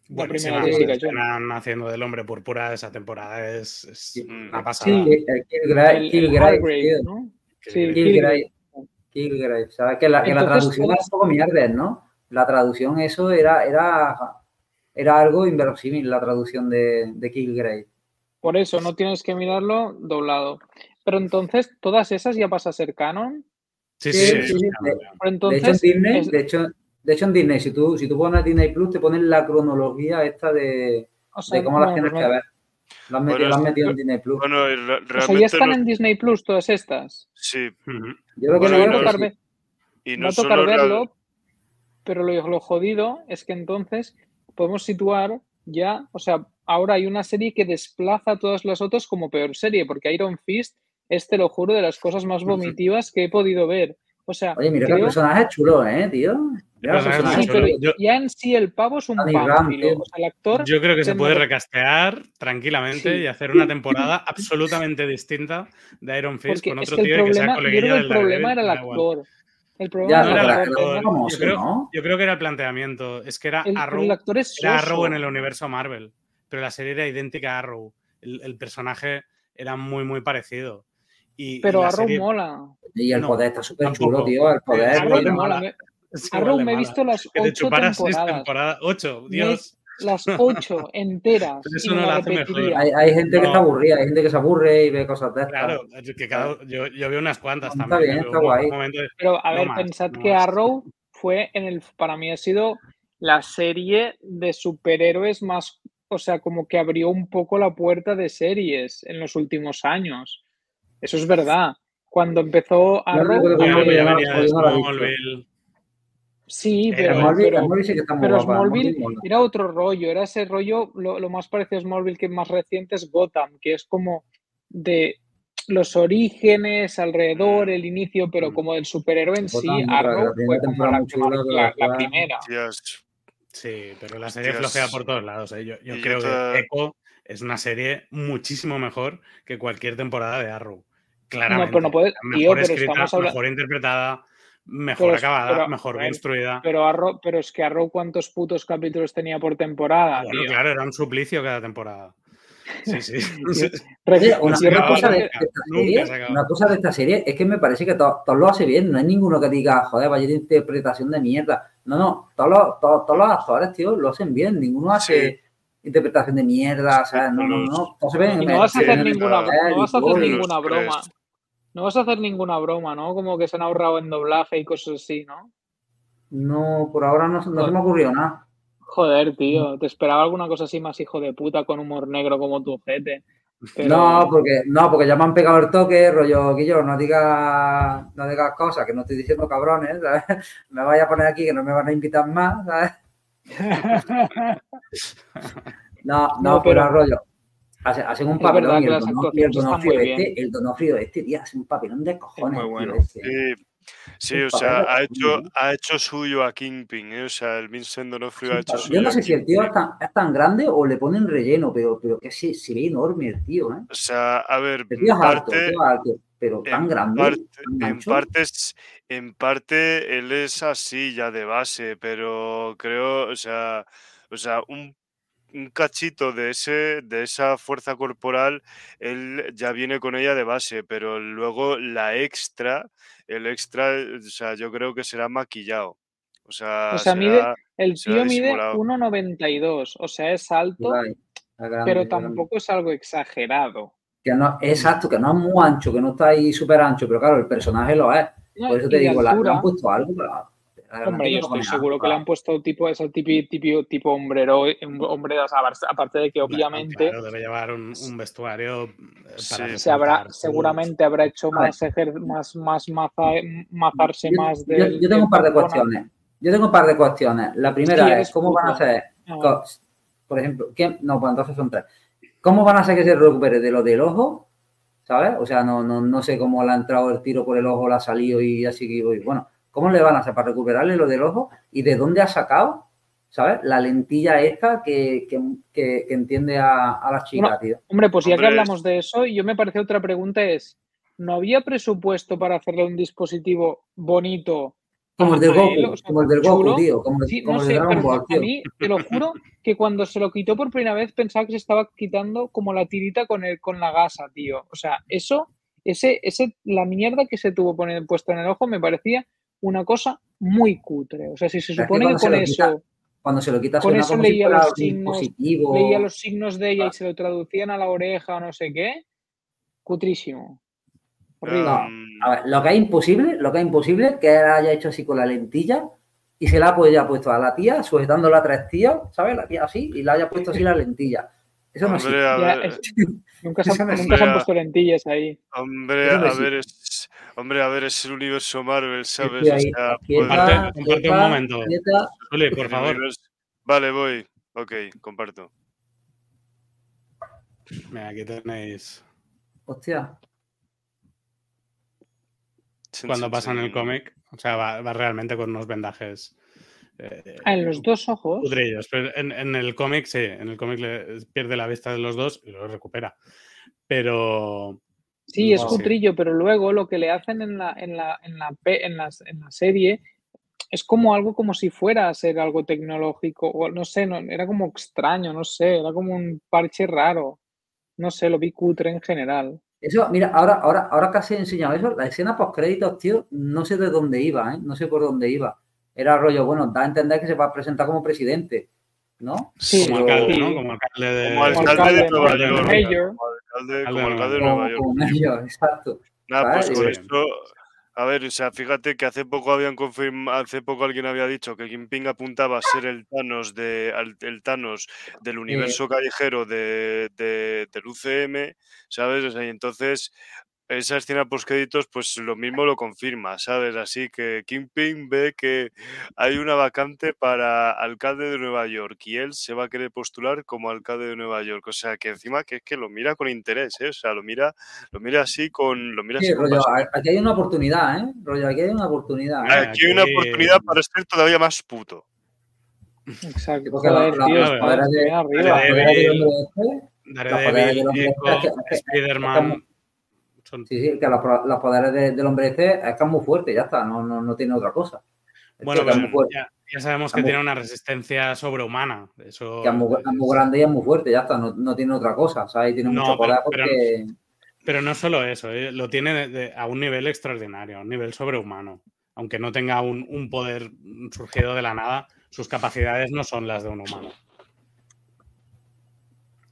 buenísima.
primera
Jessica
Están
Jones.
haciendo del hombre purpura esa temporada es, es
Sí.
una
Sí.
pasada.
El- el Killgrave,
El, el
Killgrave,
Hargrave,
tío.
¿no? Sí,
Killgrave, ¿sabes? Que la, que la
Entonces,
traducción
¿cómo-
es un poco mierda, ¿no? La traducción, eso era, era, era algo inverosímil, la traducción de, de Killgrave.
Por eso no tienes que mirarlo doblado. Pero entonces, todas esas ya pasa a ser canon.
Sí,
Sí,
sí,
De hecho, en Disney,
es-
de hecho, de hecho, en Disney, si tú, si tú pones Disney Plus, te ponen la cronología esta de,
o sea,
de cómo las tienes que ver. Lo han metido,
Bueno, es-
metido en Disney Plus.
Bueno,
o sea, ya están
no-
en Disney Plus todas estas.
sí.
Yo creo que
Bueno,
va a
no-
tocar,
sí.
ver-
y
me
no
va a tocar verlo, pero lo, lo jodido es que entonces podemos situar ya, o sea, ahora hay una serie que desplaza a todas las otras como peor serie, porque Iron Fist es, te lo juro, de las cosas más vomitivas que he podido ver. O sea,
Oye, mira que el
creo-
personaje es chulo, ¿eh, tío? Mira el
personaje es
personaje.
muy
Sí,
chulo.
pero
Yo-
ya en sí el pavo es un
tío.
O sea, el actor.
Yo creo que se puede recastear tranquilamente
Sí.
y hacer una temporada *laughs* absolutamente distinta de Iron Fist
Porque
con
es
otro
que el
tío y que sea
problema, yo
coleguilla
creo que el problema era el actor. El problema
Ya,
No
era el actor.
Yo creo, creo que era el planteamiento. Es que era
El,
Arrow,
el actor es
era. Arrow en el universo Marvel, pero la serie era idéntica a Arrow. El, el personaje era muy, muy parecido. Y, y
Pero
la
Arrow
serie-
mola.
Y el
No,
poder está súper chulo, tío. El poder.
Sí,
Arrow mola. Arrow me he visto las
Que te
ocho temporadas.
temporadas. Ocho,
Me-
Dios.
Las ocho enteras.
Pero eso
y me
no
la
la hace mejor.
repetiría.
Hay, hay gente que
No.
está aburrida, hay gente que se aburre y ve cosas de estas.
Claro, que cada, yo, yo veo unas cuantas
Está
también.
bien,
pero
está guay.
de-
Pero a
No
ver,
más,
pensad
no
que
más.
Arrow fue en el. Para mí ha sido la serie de superhéroes más. O sea, como que abrió un poco la puerta de series en los últimos años. Eso es verdad. Cuando empezó.
Smallville.
Sí,
Pero
pero.
Smallville,
pero-
Smallville sí que está muy
Pero
guapa,
Smallville
mola.
era otro rollo, era ese rollo, lo, lo más parecido a Smallville que más reciente es Gotham, que es como de los orígenes, alrededor, el inicio, pero como del superhéroe en sí,
Gotham, la
Arrow
primera
fue como la, primera.
Sí, pero la serie flojea por todos lados. ¿eh? Yo, yo creo que Echo es una serie muchísimo mejor que cualquier temporada de Arrow. Claramente.
pero no puedes-
mejor
tío, pero
escrita, mejor interpretada, mejor
Pero
acabada,
pero-
mejor
ver,
instruida.
Pero Arrow, pero es que Arrow cuántos putos capítulos tenía por temporada,
bueno,
tío?
claro, era un suplicio cada temporada. Sí, sí. *laughs* *laughs*
Oye, cosa de, de serie, una cosa de esta serie es que me parece que todo, todo lo hace bien. No hay ninguno que diga, joder, vaya de interpretación de mierda. No, no, todos los, todos, todos los actores, tío, lo hacen bien. Ninguno hace interpretación de mierda. O sea, no, no, no. Se ven.
No vas a hacer ninguna, no vas a hacer ninguna broma. No vas a hacer ninguna broma, ¿no? Como que se han ahorrado en doblaje y cosas así, ¿no?
No, por ahora no, se- no se me ocurrió nada.
Joder, tío, te esperaba alguna cosa así más hijo de puta con humor negro como tu ojete. Pero-
No, porque, no, porque ya me han pegado el toque, rollo, Guillo, no digas, no digas cosas, que no estoy diciendo cabrones, *laughs* ¿sabes? Me vaya a poner aquí que no me van a invitar más, ¿sabes? No, no,
No,
pero, rollo. Hace- Hacen un papelón y el, Donofrio este, el Donofrio este, tío, hace un papelón de cojones.
muy bueno.
este.
Sí, sí, o sea, ha hecho, ha hecho suyo a Kingpin, ¿eh? o sea, el Vincent D'Onofrio ha hecho suyo
Yo no sé si el tío es tan, es tan grande o le ponen relleno, pero, pero que se, se ve enorme el tío, ¿eh?
O sea, a ver,
El
en
tío es alto, el
parte,
tío es alto, pero tan
en
grande,
parte,
tan
en parte, en parte él es así ya de base, pero creo, o sea, o sea, un, un cachito de ese, de esa fuerza corporal, él ya viene con ella de base, pero luego la extra, el extra, o sea, yo creo que será maquillado. O sea,
O sea, mide- El tío mide
disimulado.
1,92, o sea, es alto,
grande,
pero tampoco es algo exagerado.
Que no, exacto, que no es muy ancho, que no está ahí súper ancho, pero claro, el personaje lo es. Por eso te digo, la- le
altura,
han puesto algo, pero
Hombre, yo estoy seguro que le han puesto tipo ese tipo, tipo, tipo hombrero, hombre, aparte de que obviamente
claro, debe llevar un, un vestuario
se habrá, seguramente habrá hecho más, ejer, más, más maza, mazarse
yo,
más de.
Yo, yo tengo un par de cuestiones. Yo tengo un par de cuestiones. La primera es cómo van a hacer, ah. por ejemplo, ¿quién? no, pues entonces son tres. ¿Cómo van a hacer que se recupere de lo del ojo? ¿Sabes? O sea, no, no, no sé cómo le ha entrado el tiro por el ojo, le ha salido y así que voy. Bueno, ¿cómo le van a hacer para recuperarle lo del ojo? ¿Y de dónde ha sacado, ¿sabes? La lentilla esta que, que, que, entiende a, a la chica, tío.
Hombre, pues ya que hablamos de eso, yo me parece otra pregunta es, ¿no había presupuesto para hacerle un dispositivo bonito
como el del Goku, como el del Goku, tío. Como, el, como el Dragon Ball,
tío. A mí, te lo juro, que cuando se lo quitó por primera vez pensaba que se estaba quitando como la tirita con, el, con la gasa, tío. O sea, eso, ese, ese, la mierda que se tuvo poner, puesto en el ojo me parecía una cosa muy cutre. O sea, si se supone que, con eso...
cuando se lo quitas
con eso leía los signos, leía los signos de ella y se lo traducían a la oreja o no sé qué, cutrísimo.
Um, a ver, lo que es imposible, lo que es imposible que él haya hecho así con la lentilla y se la haya puesto a la tía, sujetándola a tres tíos, ¿sabes? La tía así, y la haya puesto así la lentilla. Eso no
existe. nunca se, han, nunca se han puesto lentillas ahí.
Hombre, a ver, es, hombre, a ver, es el universo Marvel, ¿sabes?
o sea, comparte, comparte un momento. Juli, por favor.
Vale, voy. Ok, comparto.
Mira, aquí tenéis.
Hostia
cuando pasa en el cómic. O sea, va, realmente con unos vendajes. Eh,
ah, en los dos ojos.
Pudrillos. Pero en, el cómic, sí, en el cómic pierde la vista de los dos y lo recupera. Pero.
Sí, es cutrillo, pero luego lo que le hacen en la, en la, en la, en la, en la serie es como algo como si fuera a ser algo tecnológico, o no sé, no, era como extraño, no sé, era como un parche raro. No sé, lo vi cutre en general.
Eso, mira, ahora, ahora, ahora casi he enseñado eso, la escena post créditos, tío, no sé de dónde iba, ¿eh? no sé por dónde iba. Era rollo, bueno, da a entender que se va a presentar como presidente, ¿no?
Sí, como alcalde, ¿no? Como alcalde de,
como alcalde de Nueva York. Como alcalde, como alcalde de Nueva York.
Como mayor, exacto.
Nada, pues con esto a ver, o sea, fíjate que hace poco habían confirmado, hace poco alguien había dicho que Kingpin apuntaba a ser el Thanos de el Thanos del universo callejero de, de, del UCM, ¿sabes? O sea, y entonces esa escena post créditos, pues lo mismo lo confirma, ¿sabes? Así que Kingpin ve que hay una vacante para alcalde de Nueva York y él se va a querer postular como alcalde de Nueva York. O sea, que encima que es que lo mira con interés, ¿eh? O sea, lo mira, lo mira así con. Lo mira
sí, rollo, aquí hay una oportunidad, ¿eh? Rollo, aquí hay una oportunidad.
¿eh? Aquí hay una oportunidad para ser todavía más puto.
Exacto. Porque la, de.
Daredevil, Spider-Man
Sí, sí, que los, los poderes de, del hombre este es que es muy fuerte, ya está, no, no, no tiene otra cosa.
bueno, pero ya, ya, sabemos que tiene una resistencia sobrehumana. Eso...
Que es muy, es muy, grande y es muy fuerte, ya está, no, no tiene otra cosa. Tiene no, mucho poder
pero, porque... Pero, pero, no solo eso, ¿eh? lo tiene de, de, a un nivel extraordinario, a un nivel sobrehumano. Aunque no tenga un, un poder surgido de la nada, sus capacidades no son las de un humano.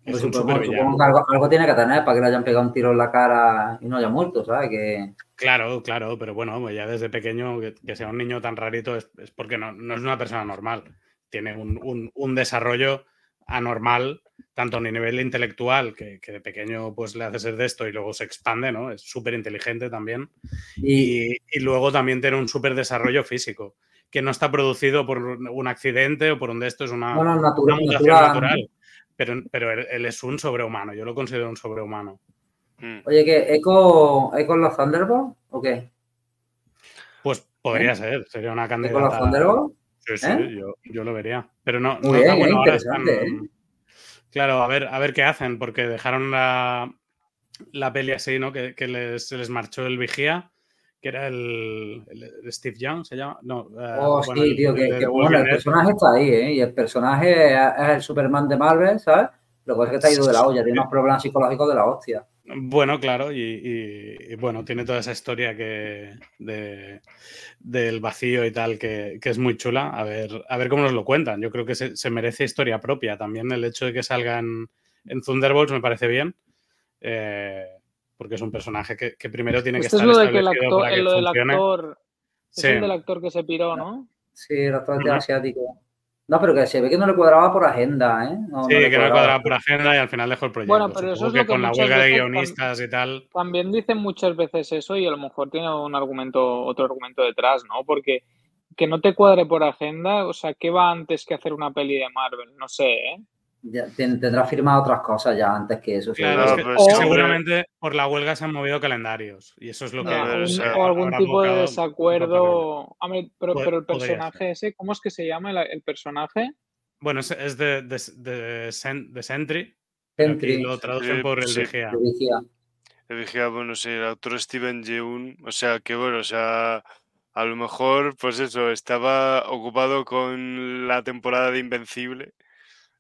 Pues algo, algo, tiene que tener para que le hayan pegado un tiro en la cara y no haya muerto, ¿sabes? Que...
Claro, claro, pero bueno, pues ya desde pequeño que, que sea un niño tan rarito es, es porque no, no, es una persona normal. Tiene un, un, un, desarrollo anormal, tanto a nivel intelectual, que, que, de pequeño pues le hace ser de esto y luego se expande, ¿no? Es súper inteligente también. Y, y, luego también tiene un súper desarrollo físico, que no está producido por un accidente o por un de esto, es una,
natural,
una mutación natural. natural. Pero, pero él, él, es un sobrehumano, yo lo considero un sobrehumano.
Mm. Oye, ¿qué? ¿Eco, ¿Eco los Thunderbolts o qué?
Pues podría ¿Eh? ser, sería una candidata.
¿Eco los Thunderbolts?
Sí, sí, ¿Eh? yo, yo, lo vería. Pero no,
Muy
no
bien, bueno, ahora están... ¿eh?
Claro, a ver, a ver qué hacen, porque dejaron la, la peli así, ¿no? Que, que les, se les marchó el vigía que era el, el, Steve Young, ¿se llama? No,
uh, oh, bueno, sí, tío, que, que bueno, el personaje está ahí, ¿eh? Y el personaje es, es el Superman de Marvel, ¿sabes? Lo que es que está ido de la olla, tiene unos problemas psicológicos de la hostia.
Bueno, claro, y, y, y, bueno, tiene toda esa historia que de, del vacío y tal, que, que, es muy chula. A ver, a ver cómo nos lo cuentan. Yo creo que se, se merece historia propia. También el hecho de que salgan en Thunderbolts me parece bien. Eh, porque es un personaje que, que primero tiene que
Esto
estar
es lo de que el actor, para que lo del actor, es sí. el del actor que se piró, ¿no?
Sí, el actor este asiático. No, pero que se ve que no le cuadraba por agenda, ¿eh? No,
sí,
no le
que no le cuadraba por agenda y al final dejó el proyecto.
Bueno, pero eso es lo que
con la huelga de guionistas y tal.
También dicen muchas veces eso y a lo mejor tiene un argumento, otro argumento detrás, ¿no? Porque que no te cuadre por agenda, o sea, ¿qué va antes que hacer una peli de Marvel? No sé, ¿eh?
Ya tendrá firmado otras cosas ya antes que eso.
Claro, es que
o-
seguramente por la huelga se han movido calendarios y eso es lo que.
A ver,
un-
o sea,
algún tipo de desacuerdo. Pero, el personaje ese, ¿cómo es que se llama el, el personaje?
Bueno, es, es de, de, de, Sen- de Sentry.
Sentry,
lo traducen por el
sí.
vigía.
El vigía, bueno, sí, el autor Steven Yeun, o sea, que bueno, o sea, a lo mejor, pues eso, estaba ocupado con la temporada de Invencible.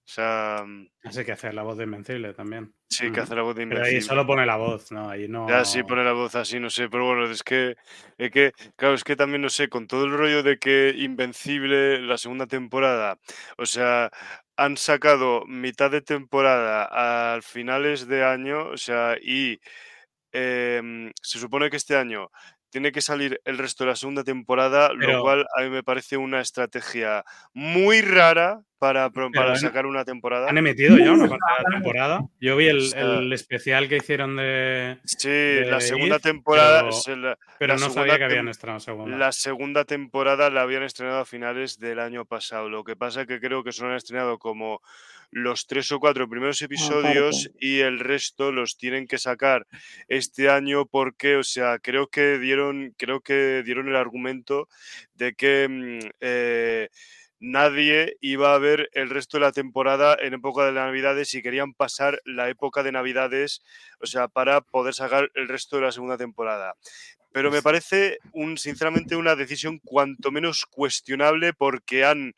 O sea, mm,
Así que hacer la voz de Invencible también.
sí, que
Ujú.
hace la voz de
Pero
Invencible.
ahí solo pone la voz, ¿no? Ahí no.
Ya sí pone la voz así, no sé, pero bueno, es que, es que, claro, es que también no sé, con todo el rollo de que Invencible, la segunda temporada, o sea, han sacado mitad de temporada al finales de año, o sea, y em, se supone que este año tiene que salir el resto de la segunda temporada,
Pero-
lo cual a mí me parece una estrategia muy rara para, para sacar una temporada.
Han emitido ya una parte de la temporada. Yo vi
O
el,
sea-
el especial que hicieron de.
Sí, la segunda temporada,
pero-
se la-
Pero
La
no sabía que habían estrenado segunda.
La segunda temporada la habían estrenado a finales del año pasado. Lo que pasa que creo que solo han estrenado como los tres o cuatro primeros episodios y el resto los tienen que sacar. Este año porque, o sea, creo que dieron, creo que dieron el argumento de que mm, eh, nadie iba a ver el resto de la temporada en época de Navidades y querían pasar la época de Navidades, o sea, para poder sacar el resto de la segunda temporada. Pero me parece un, sinceramente una decisión cuanto menos cuestionable porque han,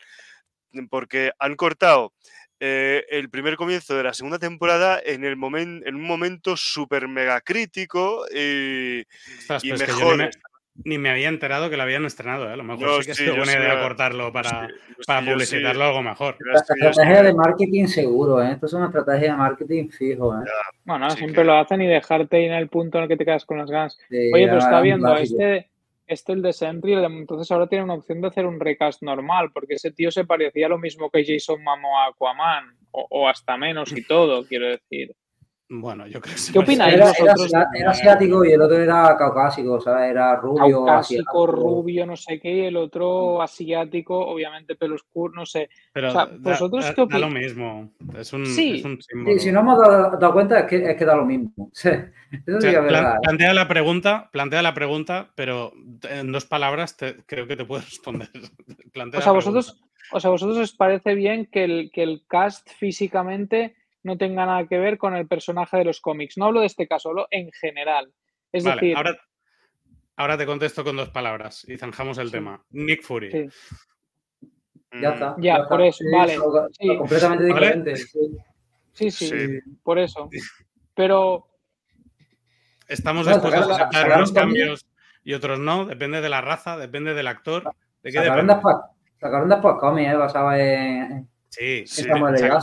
porque han cortado eh, el primer comienzo de la segunda temporada en, el momen- en un momento súper mega crítico y,
Ostras,
y
pues
mejor.
ni me, ni me había enterado que lo habían estrenado. ¿eh? A lo mejor
No,
sí que
sí, yo
buena idea cortarlo para, para publicitarlo algo mejor.
La estrategia de marketing seguro, ¿eh? Esto es una estrategia de marketing fijo, ¿eh?
Bueno,
Sí
siempre
que-
lo hacen y dejarte ahí en el punto en el que te quedas con las ganas. Oye, pero está viendo, este, este el de Sentry, entonces ahora tiene una opción de hacer un recast normal, porque ese tío se parecía lo mismo que Jason Momoa a Aquaman, o, o hasta menos y todo, quiero decir.
Bueno, yo creo que
¿Qué opináis
Era,
mucho.
era,
vosotros?
era- era asiático y el otro era caucásico, ¿sabes? Era rubio.
Caucásico,
asiático.
rubio, no sé qué, y el otro asiático, obviamente pelo oscuro, no sé.
Pero
O sea,
da-
¿vosotros
da-
qué
da lo
opináis?
mismo. Es un,
Sí.
es un símbolo.
Sí, si no hemos dado, dado cuenta es que, es que da lo mismo. *laughs* Sí, Eso
O
sí
sea,
que es
plan-
verdad. ¿eh?
plantea la pregunta, plantea la pregunta, pero en dos palabras te- creo que te puedo responder. *laughs* Plantea
O sea, vosotros, o sea, vosotros os parece bien que el, que el cast físicamente no tenga nada que ver con el personaje de los cómics. No hablo de este caso, hablo en general. Es
Vale,
decir,
ahora, ahora te contesto con dos palabras y zanjamos el
Sí.
tema. Nick Fury.
sí.
Ya
Mm,
está.
Ya,
está.
por eso, vale, sí.
algo completamente
Vale.
diferente. sí.
sí, sí,
Sí.
por eso. Pero
Estamos dispuestos a aceptar unos
también-
cambios y otros no. Depende de la raza, depende del actor. ¿De qué
Sacaron
depende?
después, sacaron después cómics, ¿eh? Basado en.
Sí,
Sí.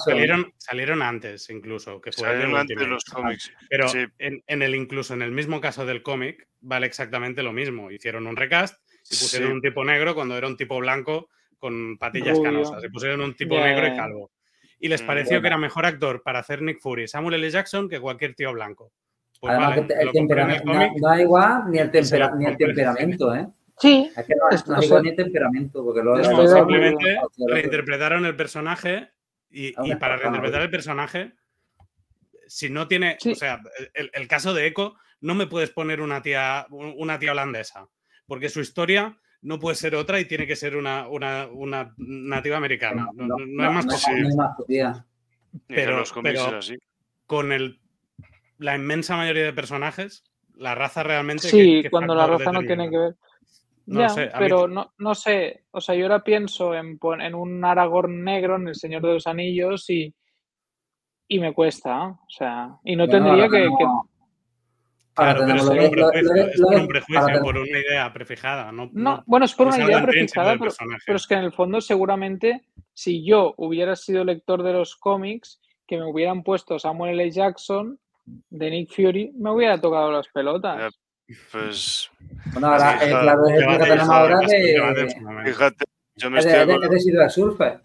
salieron, salieron antes incluso, que fue el
Salieron antes los cómics.
Pero
Sí.
en, en el incluso en el mismo caso del cómic vale exactamente lo mismo. Hicieron un recast y pusieron
Sí.
un tipo negro cuando era un tipo blanco con patillas
Rubio.
canosas. Y pusieron un tipo negro y calvo. Y les
Mm.
pareció
Bueno.
que era mejor actor para hacer Nick Fury Samuel L. Jackson que cualquier tío blanco. Pues
Además,
vale,
el temperamento no, da igual ni el,
se
tempera- ni el temperamento, ¿eh?
Sí,
Es que no, no es ni el temperamento, porque lo
No, simplemente reinterpretaron el personaje y, para reinterpretar el personaje, si no tiene,
Sí.
o sea, el, el caso de Echo, no me puedes poner una tía, una tía holandesa, porque su historia no puede ser otra y tiene que ser una, una, una nativa americana. No, no- no hay más
no,
posible.
no
pero- pero-
es así.
Con el, la inmensa mayoría de personajes, la raza realmente.
sí,
¿qué- qué
cuando la raza no tiene que ver.
No
ya,
sé, mí-
pero no, no sé. O sea, yo ahora pienso en, en un Aragorn negro en El Señor de los Anillos y, y me cuesta. O sea, y no
Bueno,
tendría que,
Claro, pero es por un prejuicio, por un prejuicio, una idea prefijada. No,
No, bueno, es por una idea prefijada, pero, pero es que en el fondo seguramente si yo hubiera sido lector de los cómics, que me hubieran puesto Samuel L. Jackson de Nick Fury, me hubiera tocado las pelotas.
Pues
Bueno, ahora
Sí,
el
claro,
claro ejemplo que tenemos ahora de.
fíjate, yo me
Es
estoy
es de- es de Silver Surfer.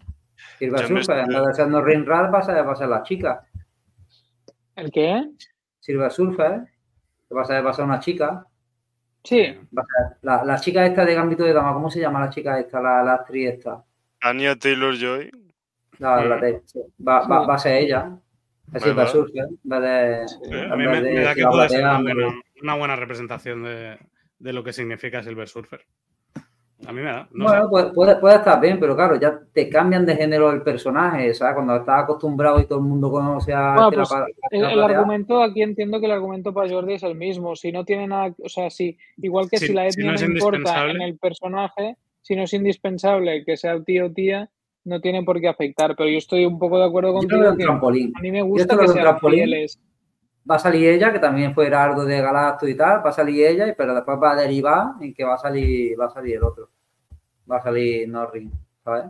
Me
Surfer, en vez de ser Norrin Rad, va a va a la chica.
¿El qué?
Silver Surfer, que va a ser, va a una chica.
Sí,
la, la chica esta de Gambito de Dama, ¿cómo se llama la chica esta, la, la actriz esta?
Anya Taylor Joy.
La, la
Mm.
de- va, va, va a ser ella. Es Silver
va.
Surfer, en vez de.
A mí me,
de
me da que puede ser una buena, una buena representación de, de lo que significa Silver Surfer. A mí me da. No
bueno, puede, puede, puede estar bien, pero claro, ya te cambian de género el personaje, ¿sabes? Cuando estás acostumbrado y todo el mundo conoce a.
Bueno,
la
pues, el,
la
el
platea,
argumento, aquí entiendo que el argumento para Jordi es el mismo. Si no tiene nada, o sea, si, igual que
Si-
si, la
si
etnia
no
no,
es
importa en
indispensable.
el personaje, si no es indispensable que sea tío o tía, no tiene por qué afectar. Pero yo estoy un poco de acuerdo
Yo
contigo
un
que
trampolín.
a mí me gusta
lo
que sean
trampolín.
fieles.
Va a salir ella, que también fue Heraldo de Galacto y tal, va a salir ella, pero después va a derivar en que va a salir, va a salir el otro. Va a salir Norrin, ¿sabes?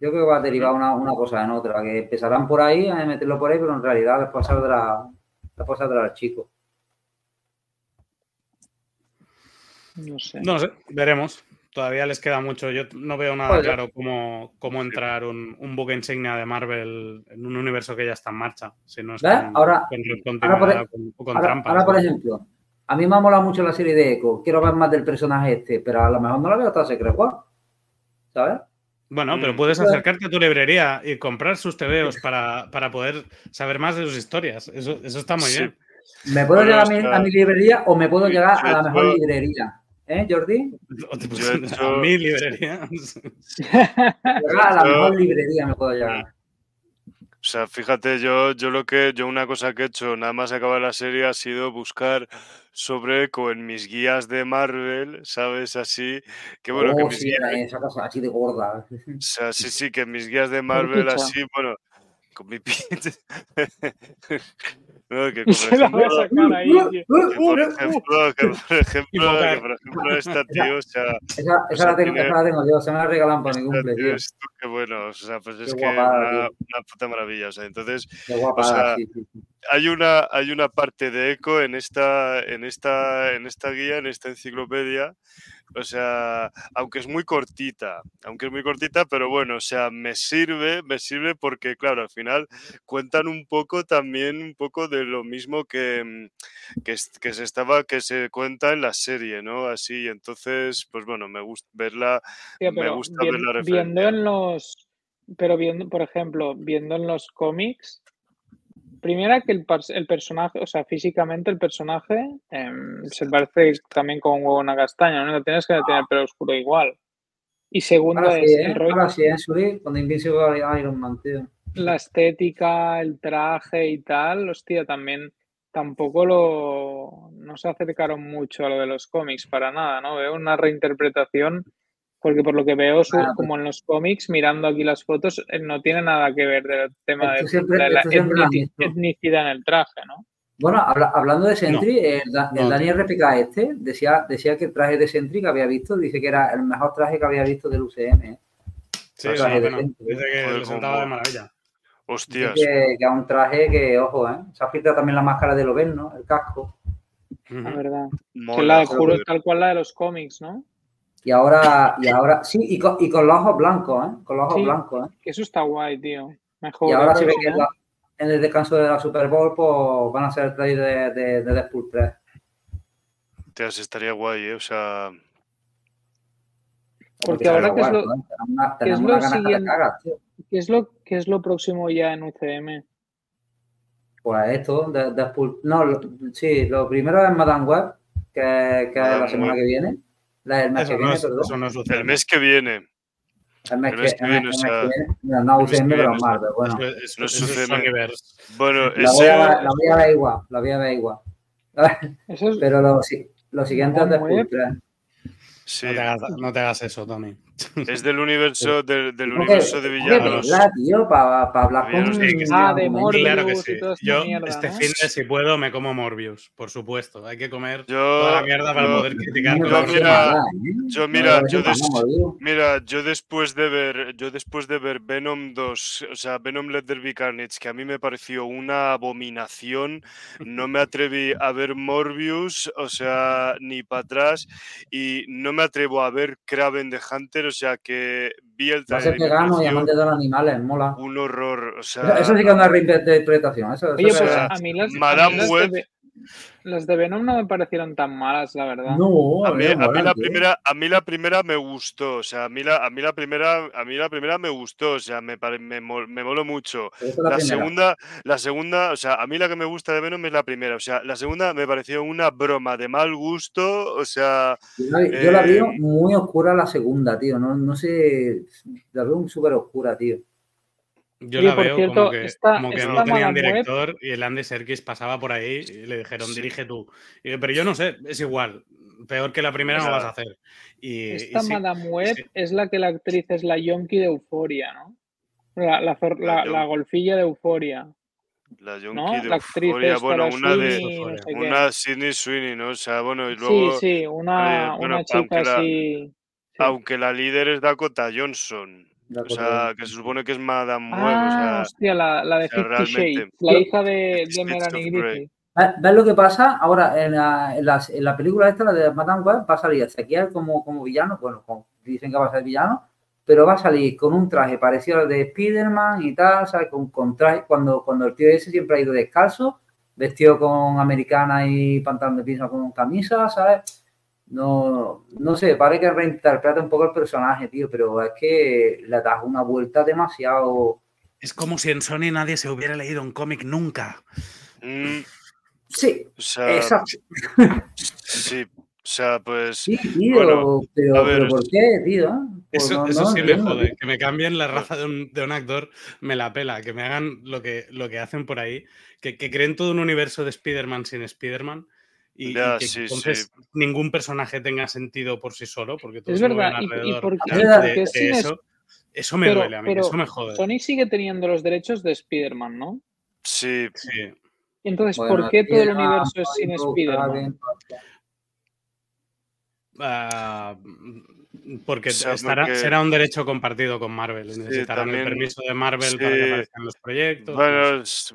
Yo creo que va a derivar una, una cosa en otra, que empezarán por ahí a meterlo por ahí, pero en realidad después saldrá, después saldrá el chico.
No sé.
No sé, veremos. Todavía les queda mucho. Yo no veo nada claro cómo, cómo entrar un, un buque insignia de Marvel en un universo que ya está en marcha. Si no es con,
Ahora-
con
ahora por- e-
con, con
Ahora,
trampas.
ahora, por ejemplo, a mí me ha molado mucho la serie de Echo, quiero ver más del personaje este, pero a lo mejor no la veo hasta Secret War, ¿sabes?
Bueno, pero
Mm.
puedes acercarte a tu librería y comprar sus TVOs para, para poder saber más de sus historias. Eso, eso está muy
Sí.
bien.
Me puedo
Bueno,
llegar a mi, a librería o me puedo llegar a la mejor librería. ¿Eh, Jordi?
Yo he
A
hecho-
mi librería. *laughs*
A la
Yo-
mejor librería me puedo llegar.
O sea, fíjate, yo, yo lo que, yo una cosa que he hecho nada más acabar la serie ha sido buscar sobre Echo en mis guías de Marvel, ¿sabes? Así, que bueno, que
oh,
mis
sí,
guías,
esa cosa así de gorda.
o sea, sí, sí, que mis guías de Marvel así, bueno, con mi pinche. *laughs* no, que *laughs* por ejemplo,
sacar ahí. tío.
que por ejemplo, que por *laughs* ejemplo, que
Invocar.
por ejemplo esta tío, o sea,
Esa, esa, la tengo,
tiene-
esa la tengo yo, se me la regalan para mi
esta
cumple,
tío
tío.
es que bueno, o sea, pues es
Qué
que
guapada,
una, puta maravilla, o sea, entonces
Qué guapa,
o sea,
sí, sí, sí.
hay una, hay una parte de eco en esta, en esta, en esta guía, en esta enciclopedia. O sea, aunque es muy cortita, aunque es muy cortita, pero bueno, o sea, me sirve, me sirve porque, claro, al final cuentan un poco también, un poco de lo mismo que, mm, que, se estaba, que se cuenta en la serie, ¿no? Así, entonces, pues bueno, me gusta verla, me gusta
vien-
ver la
viendo en los. Pero viendo, por ejemplo, viendo en los cómics. Primera que el, el personaje, o sea, físicamente el personaje em, se parece también con un huevo una castaña, ¿no? Tienes que tener pelo oscuro igual. Y segundo
Ahora
es
sí,
el
¿eh?
rollo,
Ahora sí, ¿eh? Subir cuando Iron Man, tío.
la estética, el traje y tal, hostia, también tampoco lo no se acercaron mucho a lo de los cómics para nada, ¿no? Veo una reinterpretación, porque por lo que veo, su-
Bueno, pues
como en los cómics, mirando aquí las fotos, eh, no tiene nada que ver del tema de,
Esto siempre-
de la
lo visto.
etnicidad en el traje, ¿no?
Bueno, habla- hablando de Sentry, el,
No.
Daniel RPK este decía, decía que el traje de Sentry que había visto, dice que era el mejor traje que había visto del UCM. ¿eh?
Sí,
Traje
es una
de
pena.
gente,
Dice que
Joder,
le sentaba de maravilla.
Dice
Hostias,
que, que es un traje que, ojo, ¿eh? Se ha filtrado también la máscara de Loven, ¿no? El casco.
La verdad. Que
mola,
la juro, tal cual la de los cómics, ¿no?
Y ahora, y ahora, sí, y con, y con los ojos blancos, ¿eh? Con los ojos
Sí.
blancos, ¿eh?
Que eso está guay, tío. Mejor.
Y ahora se ve que en,
¿no?
la- en el descanso de la Super Bowl, pues van a hacer el trailer de, de, de Deadpool 3.
Hostias, estaría guay, ¿eh? O sea,
Porque ahora, ¿qué es lo-
una,
qué es lo
que
siguiente?
cagas, tío.
¿Qué es lo, qué es lo próximo ya en UCM?
Pues esto, de, Deadpool. No, lo- sí, lo primero es Madame Web, que, que es la semana
Web.
que viene. La del mes
Eso
que
no,
viene,
es,
perdón.
eso no es
el mes que viene.
El mes
el
que,
mes viene,
el mes
sea.
No, no UCM, pero. Bueno,
Eso
No.
Sonyverse.
Bueno,
la voy, a, la voy a ver igual, la voy a ver igual. *laughs*
Eso es,
Pero lo, si- lo siguiente es
Madame
Deadpool
Web.
3.
sí,
No, te hagas, no te hagas eso, Tony.
Es del universo, *laughs* del, del universo de villanos.
tío, para hablar con...
Sí, que sí.
Ah, de
con-
Morbius.
Claro que sí. Yo,
mierda,
este
¿no?
fin de si puedo, me como Morbius, por supuesto. Hay que comer
Yo,
toda la mierda para
yo-
poder criticar.
Yo, mira,
¿eh?
yo, mira, yo des-. Mira, yo después de ver, yo después de ver Venom 2, o sea, Venom Let There Be Carnage, que a mí me pareció una abominación, no me atreví a ver Morbius, o sea, ni para atrás, y no me atrevo a ver Kraven the Hunter, o sea, que vi el
Va a ser
trailer
vegano y amante de los animales, mola.
un horror, o
Eso,
sea,
eso sí que es una reinterpretación. Eso, eso
Oye,
es
pues
verdad.
a mí las, a mí
Madame
las de,
Web.
Ve- las de Venom no me parecieron tan malas, la verdad.
No,
a mí, a mí la primera, a mí la primera me gustó, o sea, a mí la, a mí la primera, a mí la primera me gustó, o sea, me, pare- me, me moló mucho.
La
segunda, la segunda, o sea, a mí la que me gusta de Venom es la primera, o sea, la segunda me pareció una broma de mal gusto, o sea,
Yo la, vi- yo la veo
eh,
muy oscura la segunda, tío. No, no sé. La veo súper oscura, tío.
Yo
Oye,
la
por
veo
cierto,
como que,
esta-
como que
esta
no tenían
Web-
director y el Andy Serkis pasaba por ahí y le dijeron,
Sí.
dirige tú. Y pero yo no sé, es igual. Peor que la primera no vas a hacer. Y, y
Esta
sí,
Madame Web
sí.
es la que la actriz es la Yonki de Euforia, ¿no? La, la, fer-
La
la-
Yon-
la golfilla de Euforia.
la Yonki
¿No?
de
La actriz
Euphoria,
esta,
bueno, una de,
no sé qué.
una Sidney Sweeney, ¿no? O sea, bueno, y luego,
Sí, sí, una,
eh, bueno,
una chica
aunque la-
así. sí.
aunque la líder es Dakota Johnson, o sea, que se supone que es Madame Web, o
Ah,
sea,
hostia, la, la de
o sea,
Fifty Shades, la hija de, *laughs* de Melanie.
¿Ves lo que pasa? Ahora, en la, en las- en la película esta, la de Madame Web, va a salir Ezequiel como, como villano. Bueno, como dicen que va a ser villano. Pero va a salir con un traje parecido al de Spider-Man y tal, ¿sabes? Con, con traje, cuando, cuando el tío ese siempre ha ido descalzo, vestido con americana y pantalón de piso con camisa, ¿sabes? No, no sé, parece que reinterpreta un poco el personaje, tío, pero es que le das una vuelta demasiado.
Es como si en Sony nadie se hubiera leído un cómic nunca.
mm,
Sí,
o sea,
exacto. *laughs*
sí, o sea, pues,
Sí, tío,
Bueno,
pero,
a ver,
pero ¿por qué, tío? Pues
Eso,
no-
eso
no
sí me jode.
tío.
Que me cambien la raza de un, de un actor, me la pela. Que me hagan lo que, lo que hacen por ahí. Que, que creen todo un universo de Spider-Man sin Spider-Man. Y, y que
sí,
entonces ningún personaje tenga sentido por sí solo. Porque todos
Es
se
verdad, y- y
alrededor
por
qué-
de-
¿por
de-
es-
eso. Eso me
Pero-
duele a mí,
pero
eso me jode.
Sony sigue teniendo los derechos de Spider-Man, ¿no?
sí,
Sí.
Entonces,
Bueno,
¿por qué todo el
Spider-Man,
universo es sin Spider-Man?
Ah, porque
O sea,
estará,
porque-
será un derecho compartido con Marvel. Necesitarán
también-
el permiso de Marvel para que aparezcan los proyectos. no
bueno,
sé.
es-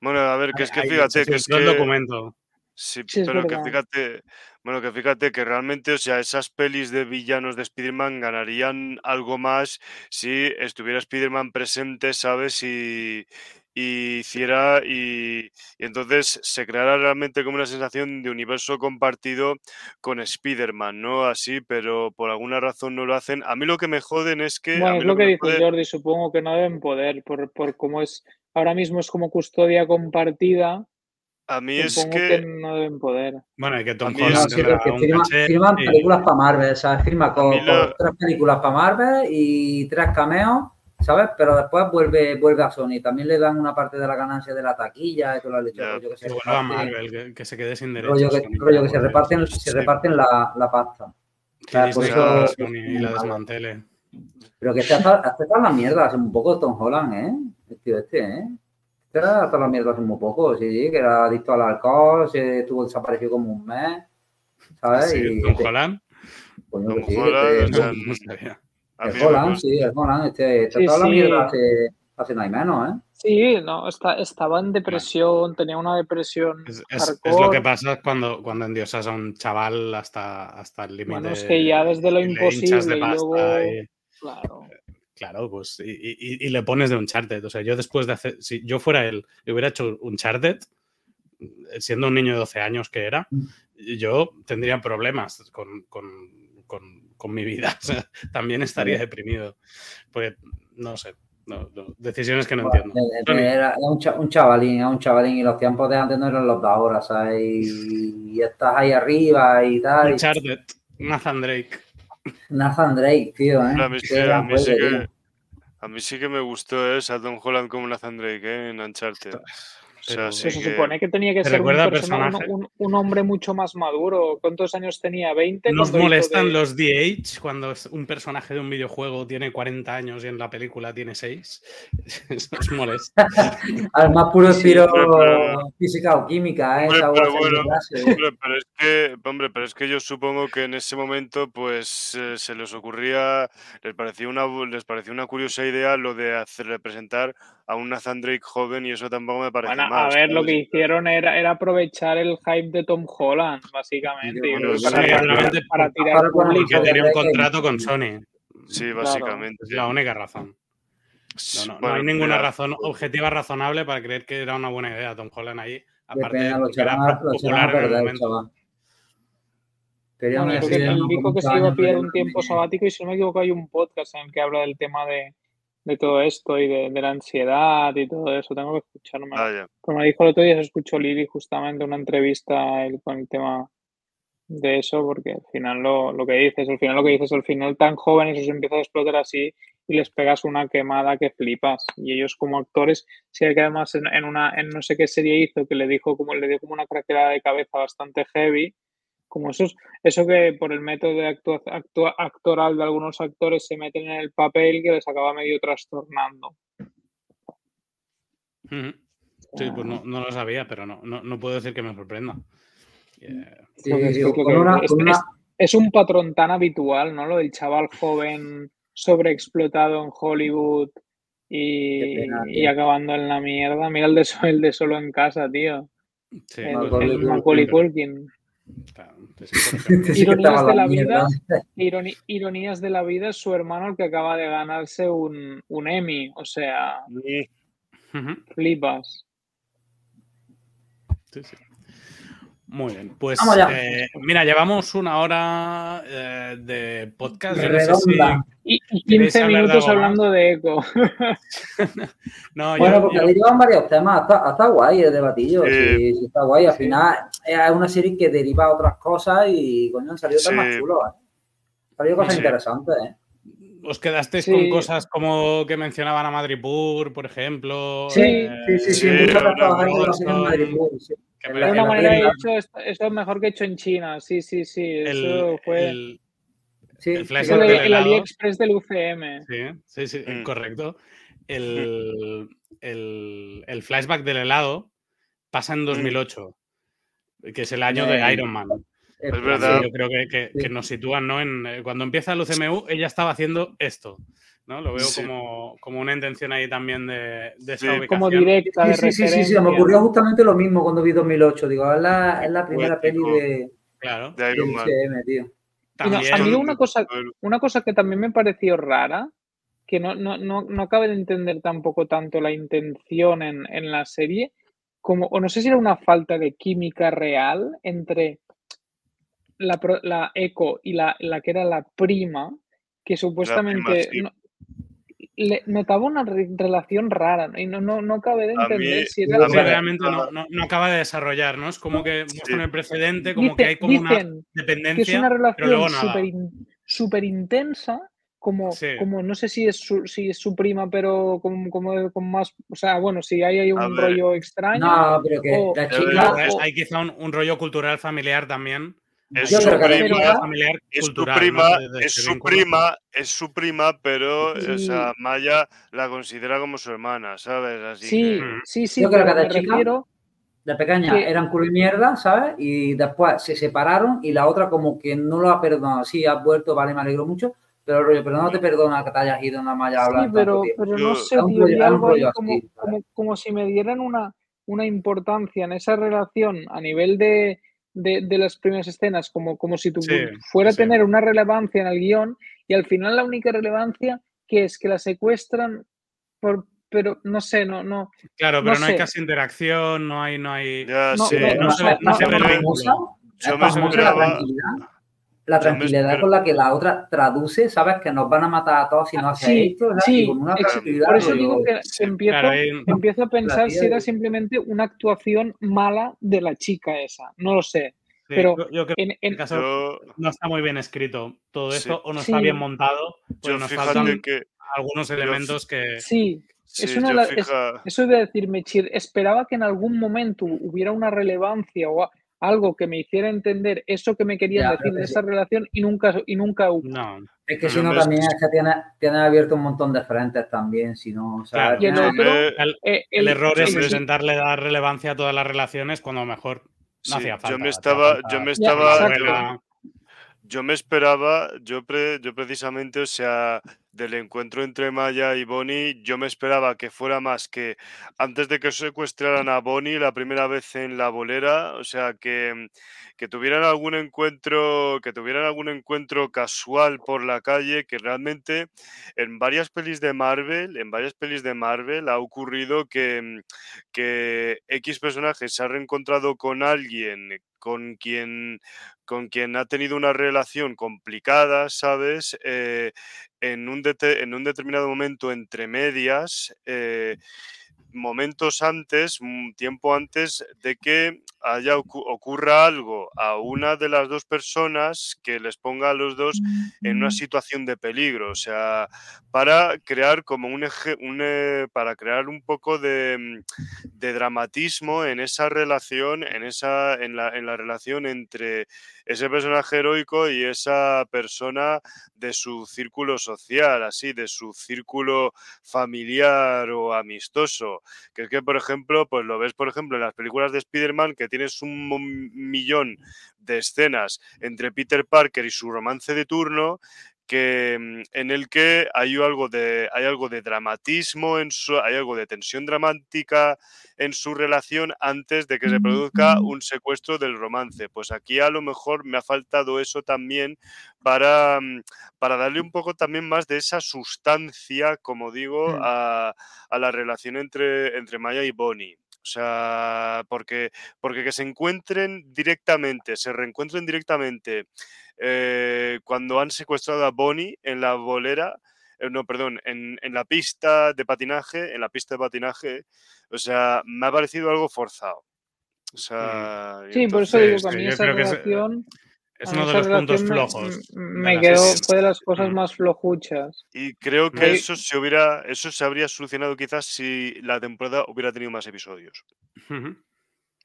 bueno, a ver, que es que fíjate, que es que...
documento.
Sí, pero que fíjate, bueno, que fíjate que realmente, o sea, esas pelis de villanos de Spider-Man ganarían algo más si estuviera Spider-Man presente, ¿sabes? Y, y hiciera, y, y entonces se creara realmente como una sensación de universo compartido con Spider-Man, ¿no? Así, pero por alguna razón no lo hacen. A mí lo que me joden es que...
Bueno, es lo que dice Jordi, supongo que no deben poder, por, por cómo es, ahora mismo es como custodia compartida,
A mí es
supongo
que...
que no deben poder.
Bueno, y que Tom Holland
es-
No, sí,
un
firma- firman
y-
películas para Marvel, ¿sabes? Firma con,
lo-
con tres películas para Marvel y tres cameos, ¿sabes? Pero después vuelve, vuelve a Sony. También le dan una parte de la ganancia de la taquilla y toda la leche,
Ya.
rollo que se
a
reparten,
Marvel, que, que se quede sin derechos.
rollo que, rollo que se
porque
reparten, se
Sí.
reparten la, la pasta.
que
Ah, por
Disney
eso-
Sony y la desmantele.
Pero que este hasta está en la mierda hace un poco Tom Holland, ¿eh? El tío este, ¿eh? Este era hasta la mierda hace muy poco, sí, que era adicto al alcohol, se estuvo desaparecido como un mes, ¿sabes?
Sí,
y
Tom
este-
Holland.
coño,
Tom
que sí,
Holland,
este-
no
no
sí, el Holland, este, este
Sí,
está en la
sí.
mierda hace, hace no hay menos, ¿eh?
Sí, no, está, estaba en depresión, tenía una depresión
Es, es- es lo que pasa cuando, cuando endiosas a un chaval hasta, hasta el límite.
Bueno, es que ya desde lo
y le hinchas de
imposible y luego-
y-
Claro.
Claro, pues, y, y- y le pones de Uncharted. O sea, yo después de hacer, si yo fuera él y hubiera hecho Uncharted, siendo un niño de 12 años que era,
Mm.
yo tendría problemas con, con- con- con mi vida. *laughs* O sea, también estaría deprimido. Porque, no sé, no- no, decisiones que no entiendo.
Eh, eh. Era, era un, cha- un chavalín, era un chavalín y los tiempos de antes no eran los de ahora, ¿sabes? Y, y estás ahí arriba y tal. y-
Uncharted, Nathan Drake.
Nathan Drake, tío, ¿eh?
A mí, sí, a mí sí que, a mí sí que me gustó ¿eh? Tom Holland como Nathan Drake ¿eh? en Uncharted. O sea,
Pero-
sí
se
que-
supone que tenía que
¿Te
ser un, persona- un-
personaje?
un- un hombre mucho más maduro. ¿Cuántos años tenía? ¿20?
¿Nos molestan
de-
los DH cuando un personaje de un videojuego tiene 40 años y en la película tiene 6? *laughs* Eso os molesta. *laughs*
Al más puro
Sí,
estilo
pero- pero-
física o química, ¿eh?
Hombre, pero bueno. Hombre, es que, hombre, pero es que yo supongo que en ese momento, pues, eh, se les ocurría, les parecía una, bu- les parecía una curiosa idea lo de hacer representar a un Nathan Drake joven y eso tampoco me parece
Bueno,
mal.
a ver, lo que hicieron era, era aprovechar el hype de Tom Holland, básicamente.
Sí,
bueno, sí,
para, para-
seguramente
para tirar
para- para-
Porque
público.
tenía un contrato con Sony.
Sí,
Claro.
básicamente.
Es la única razón. No, no, no
Bueno,
hay ninguna
mira,
razón objetiva razonable para creer que era una buena idea Tom Holland ahí. Aparte de
lo
que era popular en el momento.
Querían
Bueno, dijo que se iba a pillar un tiempo
no-
sabático y si no me equivoco hay un podcast en el que habla del tema de, de todo esto y de, de la ansiedad y todo eso. Tengo que escucharme.
Vaya.
Como dijo el otro día, se escuchó Lili justamente una entrevista él con el tema de eso, porque al final lo, lo que dices, al final lo que dices, al final tan jóvenes os empieza a explotar así y les pegas una quemada que flipas. Y ellos como actores, sí que además en, en una, en no sé qué serie hizo, que le dijo como le dio como una craquelada de cabeza bastante heavy, como esos, eso que por el método de actua- actua- actoral de algunos actores se meten en el papel que les acaba medio trastornando.
Sí, pues no, no lo sabía, pero no, no, no puedo decir que me sorprenda. Eh,
Sí,
es que
con
lo que-
una-
es-
con una-
es- es un patrón tan habitual, ¿no? Lo del chaval joven sobreexplotado en Hollywood y,
pena,
acabando en la mierda. Mira el de, el de solo en casa, tío.
sí,
El,
Macaulay
el
Culkin,
Macaulay
pero-
Culkin. *laughs* Ironías de
la
vida. *laughs* ironías de la vida es su hermano el que acaba de ganarse un, un Emmy. O sea, flipas.
Sí, sí. Muy bien, pues eh, mira, llevamos una hora eh, de podcast. Yo no sé si-.
Y, y
¿Queréis
15
hablar de
minutos hablando de eco. *laughs*
No,
Bueno,
yo-
porque
yo-
ahí llevan varios temas, está, está guay el debatillo,
Sí.
sí, está guay. Al
Sí.
final es una serie que deriva a otras cosas y coño, han salido temas chulos. ¿eh? Han salido cosas
Sí.
interesantes, ¿eh?
os quedasteis
Sí.
con cosas como que mencionaban a Madripur, por ejemplo.
Sí,
eh,
sí, sí, sí.
sí,
Boston,
serie en Madrid, sí.
Que
De
en
una
la
manera he hecho esto, esto es mejor que hecho en China. Sí, sí, sí.
el,
Eso fue.
el-
Sí,
el
sí,
flash
sí,
el,
del
el
helado.
AliExpress del UCM.
Sí, sí, sí,
Mm.
correcto. El, *laughs* el- el flashback del helado pasa en 2008, que es el año de Iron Man.
es
Es verdad.
Sí, yo creo que, que-
Sí.
que nos sitúan, ¿no? En, eh, cuando empieza el UCMU, ella estaba haciendo esto, ¿no? Lo veo
Sí.
como, como una intención ahí también de, de esa
Sí.
ubicación.
Como directa de
Sí, sí, sí, sí, me ocurrió justamente lo mismo cuando vi 2008. Digo, es la, es la primera peli de,
Claro.
de Iron Man.
Tío.
No,
También,
a mí una cosa, una cosa que también me pareció rara, que no, no, no, no acabé de entender tampoco tanto la intención en, en la serie, como, o no sé si era una falta de química real entre la, la Echo y la, la que era la prima, que supuestamente
sí.
no- le, notaba una re- relación rara ¿no? y no, no, no acabé de entender
mí-
si era
sí,
Vale.
realmente no, no- no acaba de desarrollar, ¿no? Es como que muestran el precedente, como que
Dice-
hay como una
dicen que es
dependencia,
una
pero
relación súper in- intensa, como,
Sí.
como no sé si es su, si es su prima, pero como, como, con más, o sea, bueno, si hay
A
un rollo extraño.
No, pero que
o-
la chica.
O-
hay quizá un, un rollo cultural familiar también.
Es
Yo
su
la
prima,
familiar
es su
cultural, ¿no?
prima,
De- de
es su prima, es su prima, pero o
Sí.
sea, Maya la considera como su hermana, ¿sabes? Así
sí,
que-
sí, sí,
Yo creo que de
me
chica-
refiero,
De pequeña
que-
eran culo y mierda, ¿sabes? Y después se separaron y la otra como que no lo ha perdonado. Sí, has vuelto, vale, me alegro mucho, pero rollo, pero no te perdona que te hayas ido nada más a hablar
sí, pero, pero no sé, tío,
rollo-
algo ahí como, como, como si me dieran una, una importancia en esa relación a nivel de, de, de las primeras escenas, como, como si tu,
Sí,
fuera a
sí.
tener una relevancia en el guion y al final la única relevancia que es que la secuestran, por, pero no sé, no, no,
Claro, pero
No
no, hay
sé.
casi interacción, no hay, no hay.
Ya
No,
sé,
no,
no
no,
se ve- no se el vínculo.
yo me esperaba-
la tranquilidad
espero-
con la que la otra traduce, ¿sabes? Que nos van a matar a todos si no hace
Sí,
esto,
sí,
Y con una
por eso digo que,
sí,
empiezo,
Claro,
empiezo a pensar si era simplemente una actuación mala de la chica esa, no lo sé,
sí,
pero
yo- yo creo
en, en-
caso
yo,
no está muy bien escrito todo
Sí.
esto o no está
Sí.
bien montado,
yo
nos faltan
que
algunos elementos que.
sí,
sí,
una es-
fija-
Eso iba a decir, Mechir, esperaba que en algún momento hubiera una relevancia o algo que me hiciera entender eso que me querían
Ya,
decir de
sí.
esa relación y nunca, y nunca hubo.
No.
Es que si no, también es que tiene, tiene abierto un montón de frentes también, si no, o sea,
Claro.
Y el otro-
El,
Eh,
el error es intentarle dar relevancia a todas las relaciones cuando mejor no
sí,
hacía falta.
yo me estaba,
falta
yo me estaba, yo, yo me esperaba, yo, pre- yo precisamente, o sea, del encuentro entre Maya y Bonnie, yo me esperaba que fuera más que antes de que secuestraran a Bonnie la primera vez en la bolera, o sea, que, que tuvieran algún encuentro, que tuvieran algún encuentro casual por la calle, que realmente en varias pelis de Marvel, en varias pelis de Marvel ha ocurrido que, que X personajes se ha reencontrado con alguien con quien, con quien ha tenido una relación complicada, ¿sabes? Eh, en, un en, un determinado momento entre medias, eh, momentos antes, un tiempo antes de que haya ocurra algo a una de las dos personas que les ponga a los dos en una situación de peligro, o sea, para crear como un eje, un, eh, para crear un poco de, mm, de, dramatismo en esa relación, en esa, en la, en la relación entre ese personaje heroico y esa persona de su círculo social, así, de su círculo familiar o amistoso. Que es que, por ejemplo, pues lo ves, por ejemplo, en las películas de Spider-Man, que tienes un millón de escenas entre Peter Parker y su romance de turno que mm, en el que hay algo de hay algo de dramatismo en su hay algo de tensión dramática en su relación antes de que se produzca un secuestro del romance. Pues aquí a lo mejor me ha faltado eso también para, mm, para darle un poco también más de esa sustancia como digo mm. a, a la relación entre entre Maya y Bonnie. O sea, porque, porque que se encuentren directamente, se reencuentren directamente eh, cuando han secuestrado a Bonnie en la bolera, eh, no, perdón, en, en, la pista de patinaje, en la pista de patinaje, o sea, me ha parecido algo forzado. O sea,
sí, por eso digo que a mí esa relación...
Es, uno de los puntos flojos.
Me quedó, fue de las cosas más flojuchas.
Y creo que eso se hubiera, eso se habría solucionado quizás si la temporada hubiera tenido más episodios.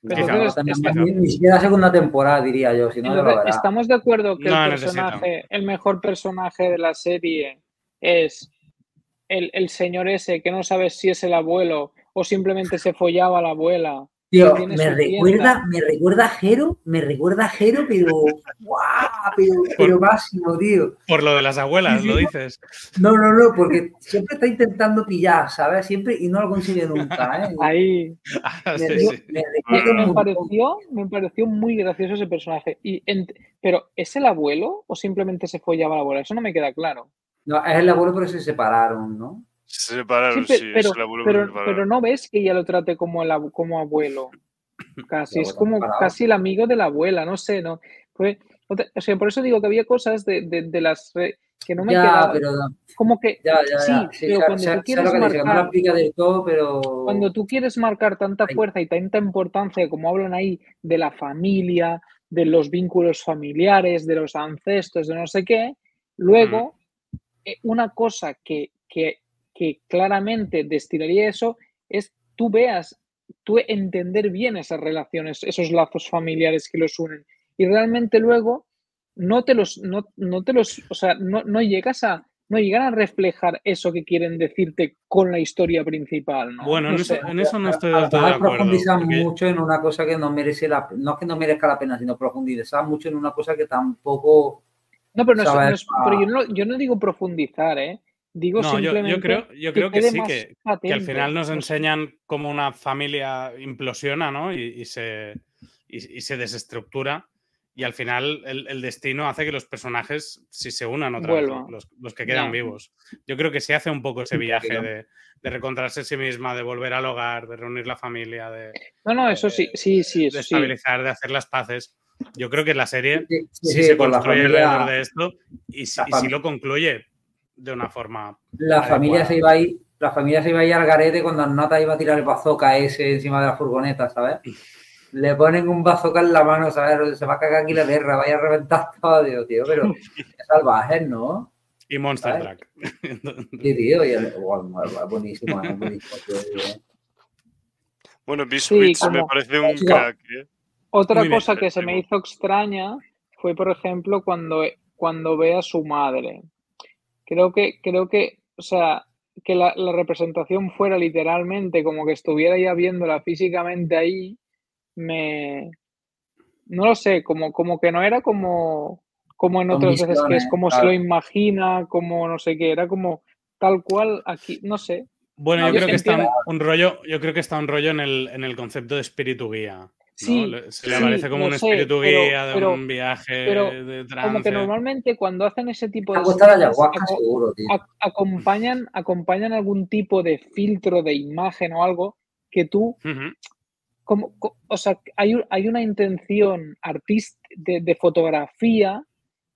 Ni, siquiera segunda temporada, diría yo. Si no,
estamos de acuerdo que el personaje, el mejor personaje de la serie es el, el, señor ese que no sabes si es el abuelo o simplemente se follaba a la abuela.
Tío, me recuerda, me recuerda a Jero, me recuerda a Jero, pero, *laughs* ¡guau! pero, máximo, tío.
Por lo de las abuelas, lo dices.
No, no, no, porque siempre está intentando pillar, ¿sabes? Siempre y no lo consigue nunca, ¿eh? *laughs*
Ahí. Ah, me, pareció, me pareció muy gracioso ese personaje. Y pero, ¿es el abuelo o simplemente se follaba la abuela? Eso no me queda claro.
No, es el abuelo, pero se separaron, ¿no?
Se separaron, sí,
pero, pero, no ves que ella lo trate como, como abuelo. *clears throat* Casi, es como casi el amigo de la abuela, no sé, ¿no? Pues, o sea, por eso digo que había cosas de, de, las que no me quedaban. como que sí, pero cuando tú quieres marcar, cuando tú quieres marcar tanta fuerza y tanta importancia como hablan ahí de la familia, de los vínculos familiares, de los ancestros, de no sé qué, luego eh, una cosa que, que que claramente destilaría eso es tú veas, tú entender bien esas relaciones, esos lazos familiares que los unen. Y realmente luego no te los, no, te los, o sea, no, no llegas a, no llegan a reflejar eso que quieren decirte con la historia principal. ¿no?
Bueno, en, eso, no estoy de acuerdo.
Profundizan mucho en una cosa que no merece la no que no merezca la pena, sino profundizar mucho en una cosa que tampoco.
No, pero, no es, pero yo, no, yo no digo profundizar, ¿eh? Digo no, yo,
creo, yo creo que, sí, que, al final nos enseñan cómo una familia implosiona ¿no? y, se, y, se desestructura. Y al final el, destino hace que los personajes si se unan otra vez, los, que quedan vivos. Yo creo que sí hace un poco ese viaje de, de recontrarse a sí misma, de volver al hogar, de reunir la familia, de.
No, no, eso sí, sí, sí.
de estabilizar, de hacer las paces. Yo creo que la serie sí, se construye alrededor de esto y, y si lo concluye de una forma.
La familia se iba a ir, la familia se iba a ir al garete cuando Nota iba a tirar el bazooka ese encima de la furgoneta, ¿sabes? Le ponen un bazooka en la mano, ¿sabes? Se va a cagar aquí la guerra, vaya a reventar todo, tío, tío, pero es salvaje, ¿no?
Y Monster Truck. *laughs*
Sí, tío, y el, buenísimo, buenísimo
Bueno, Biscuits me parece un crack. ¿eh?
Otra cosa que se me hizo extraña fue, por ejemplo, cuando, cuando ve a su madre. Creo que, creo que, o sea, que la, representación fuera literalmente como que estuviera ya viéndola físicamente ahí, me. No lo sé, como, como que no era como, como en otras veces que es como se lo imagina, como no sé qué, era como tal cual aquí, no sé.
Bueno,
No,
yo
yo
creo que está un rollo, yo creo que está un rollo en el, en el concepto de espíritu guía.
Sí,
Se le
sí,
aparece como un
sé,
espíritu
pero-
guía de
pero-
un viaje
pero
de
Como que
trance.
normalmente cuando hacen ese tipo de escenas,
ayahuasca seguro, tío.
ac- acompañan, acompañan algún tipo de filtro de imagen o algo que tú como, co- o sea, hay, hay una intención artística de, de fotografía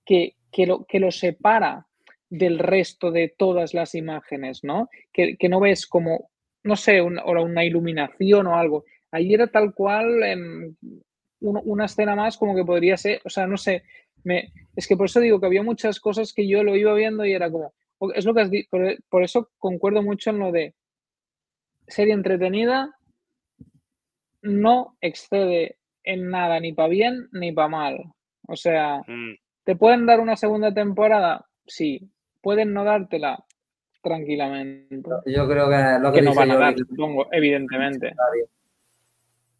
que, que, lo, que lo separa del resto de todas las imágenes, ¿no? Que, que no ves como, no sé, un- o una iluminación o algo. Ahí era tal cual un- una escena más como que podría ser, o sea, no sé, me, es que por eso digo que había muchas cosas que yo lo iba viendo y era como, es lo que has dicho, por, por eso concuerdo mucho en lo de serie entretenida, no excede en nada ni para bien ni para mal. O sea,
Mm.
¿te pueden dar una segunda temporada? Sí. ¿Pueden no dártela? Tranquilamente.
Yo creo que lo que,
Que no van a dar, supongo, evidentemente.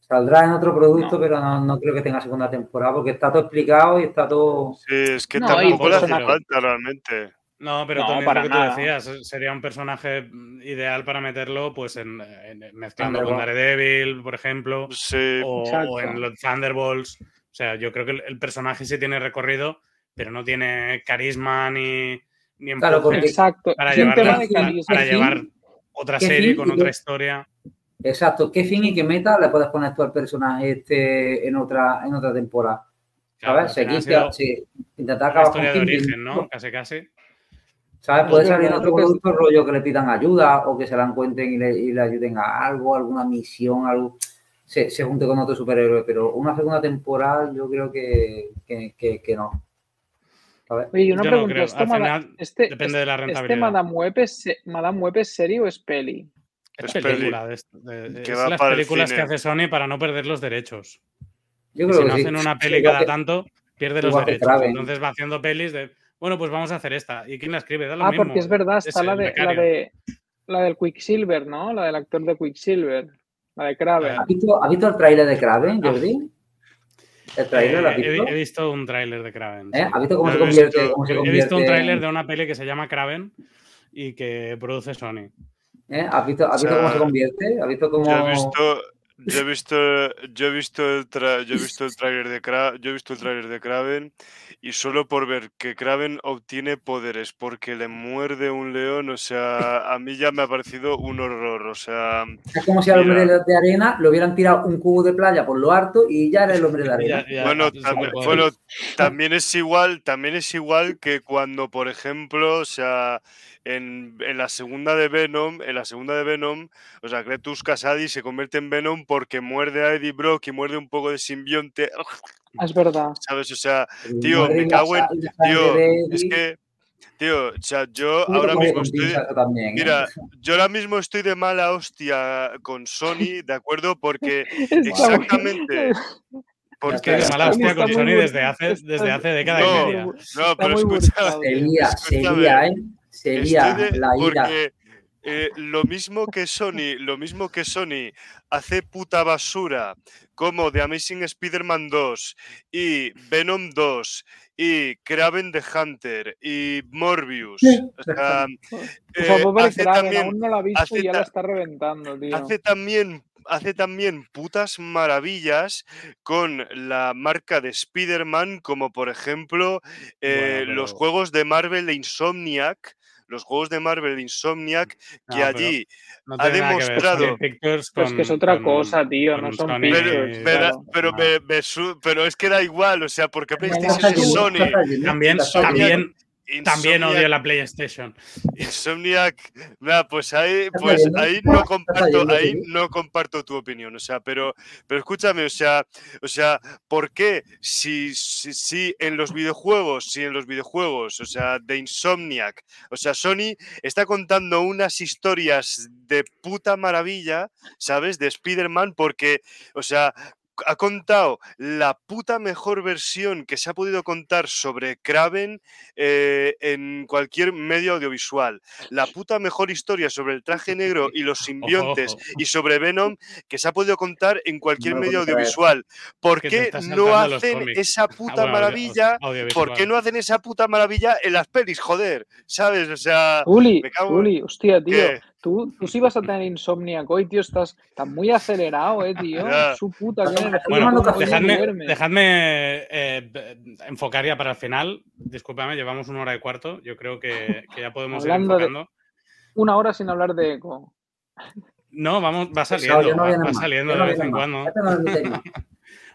Saldrá en otro producto,
No.
pero no, no creo que tenga segunda temporada porque está todo explicado y está todo.
Sí, es que
No,
tampoco le hace falta realmente.
No, pero
No,
también
para
lo que tú
nada.
decías, eh, sería un personaje ideal para meterlo pues en, en- mezclando con. Daredevil, por ejemplo,
Sí,
o, en los Thunderbolts. O sea, yo creo que el, el personaje sí tiene recorrido, pero no tiene carisma ni, ni empuje
Claro, porque-
Exacto.
para llevar, otra
¿Qué
serie
fin?
con otra historia.
Exacto. ¿Qué fin y qué meta le puedes poner tú al personaje este en otra, en otra temporada?
Claro,
¿Sabes? Seguir, sí, intentar
una
acabar con
historia de origen, ¿no? Casi, casi.
¿Sabes? Puede salir otro producto rollo que le pidan ayuda o que se la encuentren y le, y le ayuden a algo, alguna misión, algo. Se, se junte con otro superhéroe, pero una segunda temporada yo creo que, que, que- que no. ¿Sabes?
Oye,
Yo no
pregunta.
creo.
¿esto
Al
Mada-
final
este,
depende de la
este
rentabilidad.
Madame Web, es, Madame Web es serie o es peli?
Es
Es
película. de esto- de- de-
Que
es
va
las películas que hace Sony para no perder los derechos.
Yo creo
si
que
no
sí.
hacen una peli cada
que-
tanto, pierde los derechos. Entonces va haciendo pelis de, bueno, pues vamos a hacer esta. ¿Y quién la escribe? Da lo
Ah,
mismo.
porque es verdad, está
Es
la de, la de la del Quicksilver, ¿no? La del actor de Quicksilver. La de Kraven.
Ah,
¿Has visto, has visto el tráiler de Kraven, Jordi? ¿El has
Eh, he,
visto?
vi- he visto un tráiler de Kraven.
¿Eh? ¿Has visto cómo se convierte?
visto.
cómo se
He
He visto un
convierte
tráiler de una peli que se llama Kraven y que produce Sony.
¿Eh? ¿Has visto, has
O
visto cómo se convierte? ¿Has visto cómo.?
Yo he visto, *laughs* yo he visto, yo he visto el tra- yo he visto el tráiler de Kra- yo he visto el tráiler de Kraven y solo por ver que Kraven obtiene poderes porque le muerde un león, o sea, a mí ya me ha parecido un horror, o sea,
Es como si al hombre de, arena le hubieran tirado un cubo de playa por lo harto y ya era el hombre de arena.
Ya- ya,
bueno, bueno, también es igual, también es igual que cuando, por ejemplo, o sea, en, en la segunda de Venom, en la segunda de Venom, o sea, Cletus Kasady se convierte en Venom porque muerde a Eddie Brock y muerde un poco de simbionte,
Es verdad.
¿sabes? O sea, tío, me cago en- tío, es que, tío, o sea, yo ahora mismo estoy,
también, ¿eh?
mira, yo ahora mismo estoy de mala hostia con Sony, ¿de acuerdo? Porque *laughs* exactamente, *laughs* porque
que de mala hostia con Sony desde hace, desde hace década
No,
y media.
no, pero escucha.
Sería, sería, ¿eh? Sería
de-
la ira.
porque eh, lo mismo que Sony, lo mismo que Sony hace puta basura como The Amazing Spider-Man 2 y Venom 2 y Kraven the Hunter y Morbius. O sea, eh, hace
Kraven,
también
aún no la ha visto
hace
y ya
ta-
la está reventando, tío.
hace también hace también putas maravillas con la marca de Spider-Man, como por ejemplo eh,
Bueno,
los juegos de Marvel de Insomniac, los juegos de Marvel de Insomniac, que
No,
allí
no
ha
nada que ver
demostrado-
Sony Pictures
Pero es que es otra
con-
cosa, tío, no
con
son
Sony
pero,
pictures,
y-
pero,
claro.
pero,
Ah.
me- me su- pero es que da igual, o sea, porque PlayStation es Sony.
También,
Está
también, odio la PlayStation.
Insomniac, nada, pues ahí, pues ahí no comparto, ahí no comparto tu opinión, o sea, pero, pero escúchame, o sea, o sea, ¿por qué si, si, si en los videojuegos, si en los videojuegos, o sea, de Insomniac, o sea, Sony está contando unas historias de puta maravilla, ¿sabes? De Spider-Man, porque, o sea, ha contado la puta mejor versión que se ha podido contar sobre Kraven eh, en cualquier medio audiovisual. La puta mejor historia sobre el traje negro y los *laughs* simbiontes
ojo.
y sobre Venom que se ha podido contar en cualquier
No
medio audiovisual. ¿Por qué no hacen esa *laughs*
Ah,
puta
bueno,
maravilla?
audiovisual.
¿Por qué no hacen esa puta maravilla en las pelis? Joder, ¿sabes? O sea,
Uli,
me cago en-
Uli, hostia, tío.
¿Qué?
Tú, tú sí vas a tener insomniaco hoy, tío. Estás, estás muy acelerado, eh, tío. Su puta, qué
Bueno,
no
dejadme,
duerme.
dejadme eh, enfocar ya para el final. Discúlpame, llevamos una hora y cuarto. Yo creo que, que ya podemos ir
Hablando de-
enfocando.
Una hora sin hablar de eco.
No, vamos, va saliendo,
no
va, saliendo de
no
vez en
más.
cuando.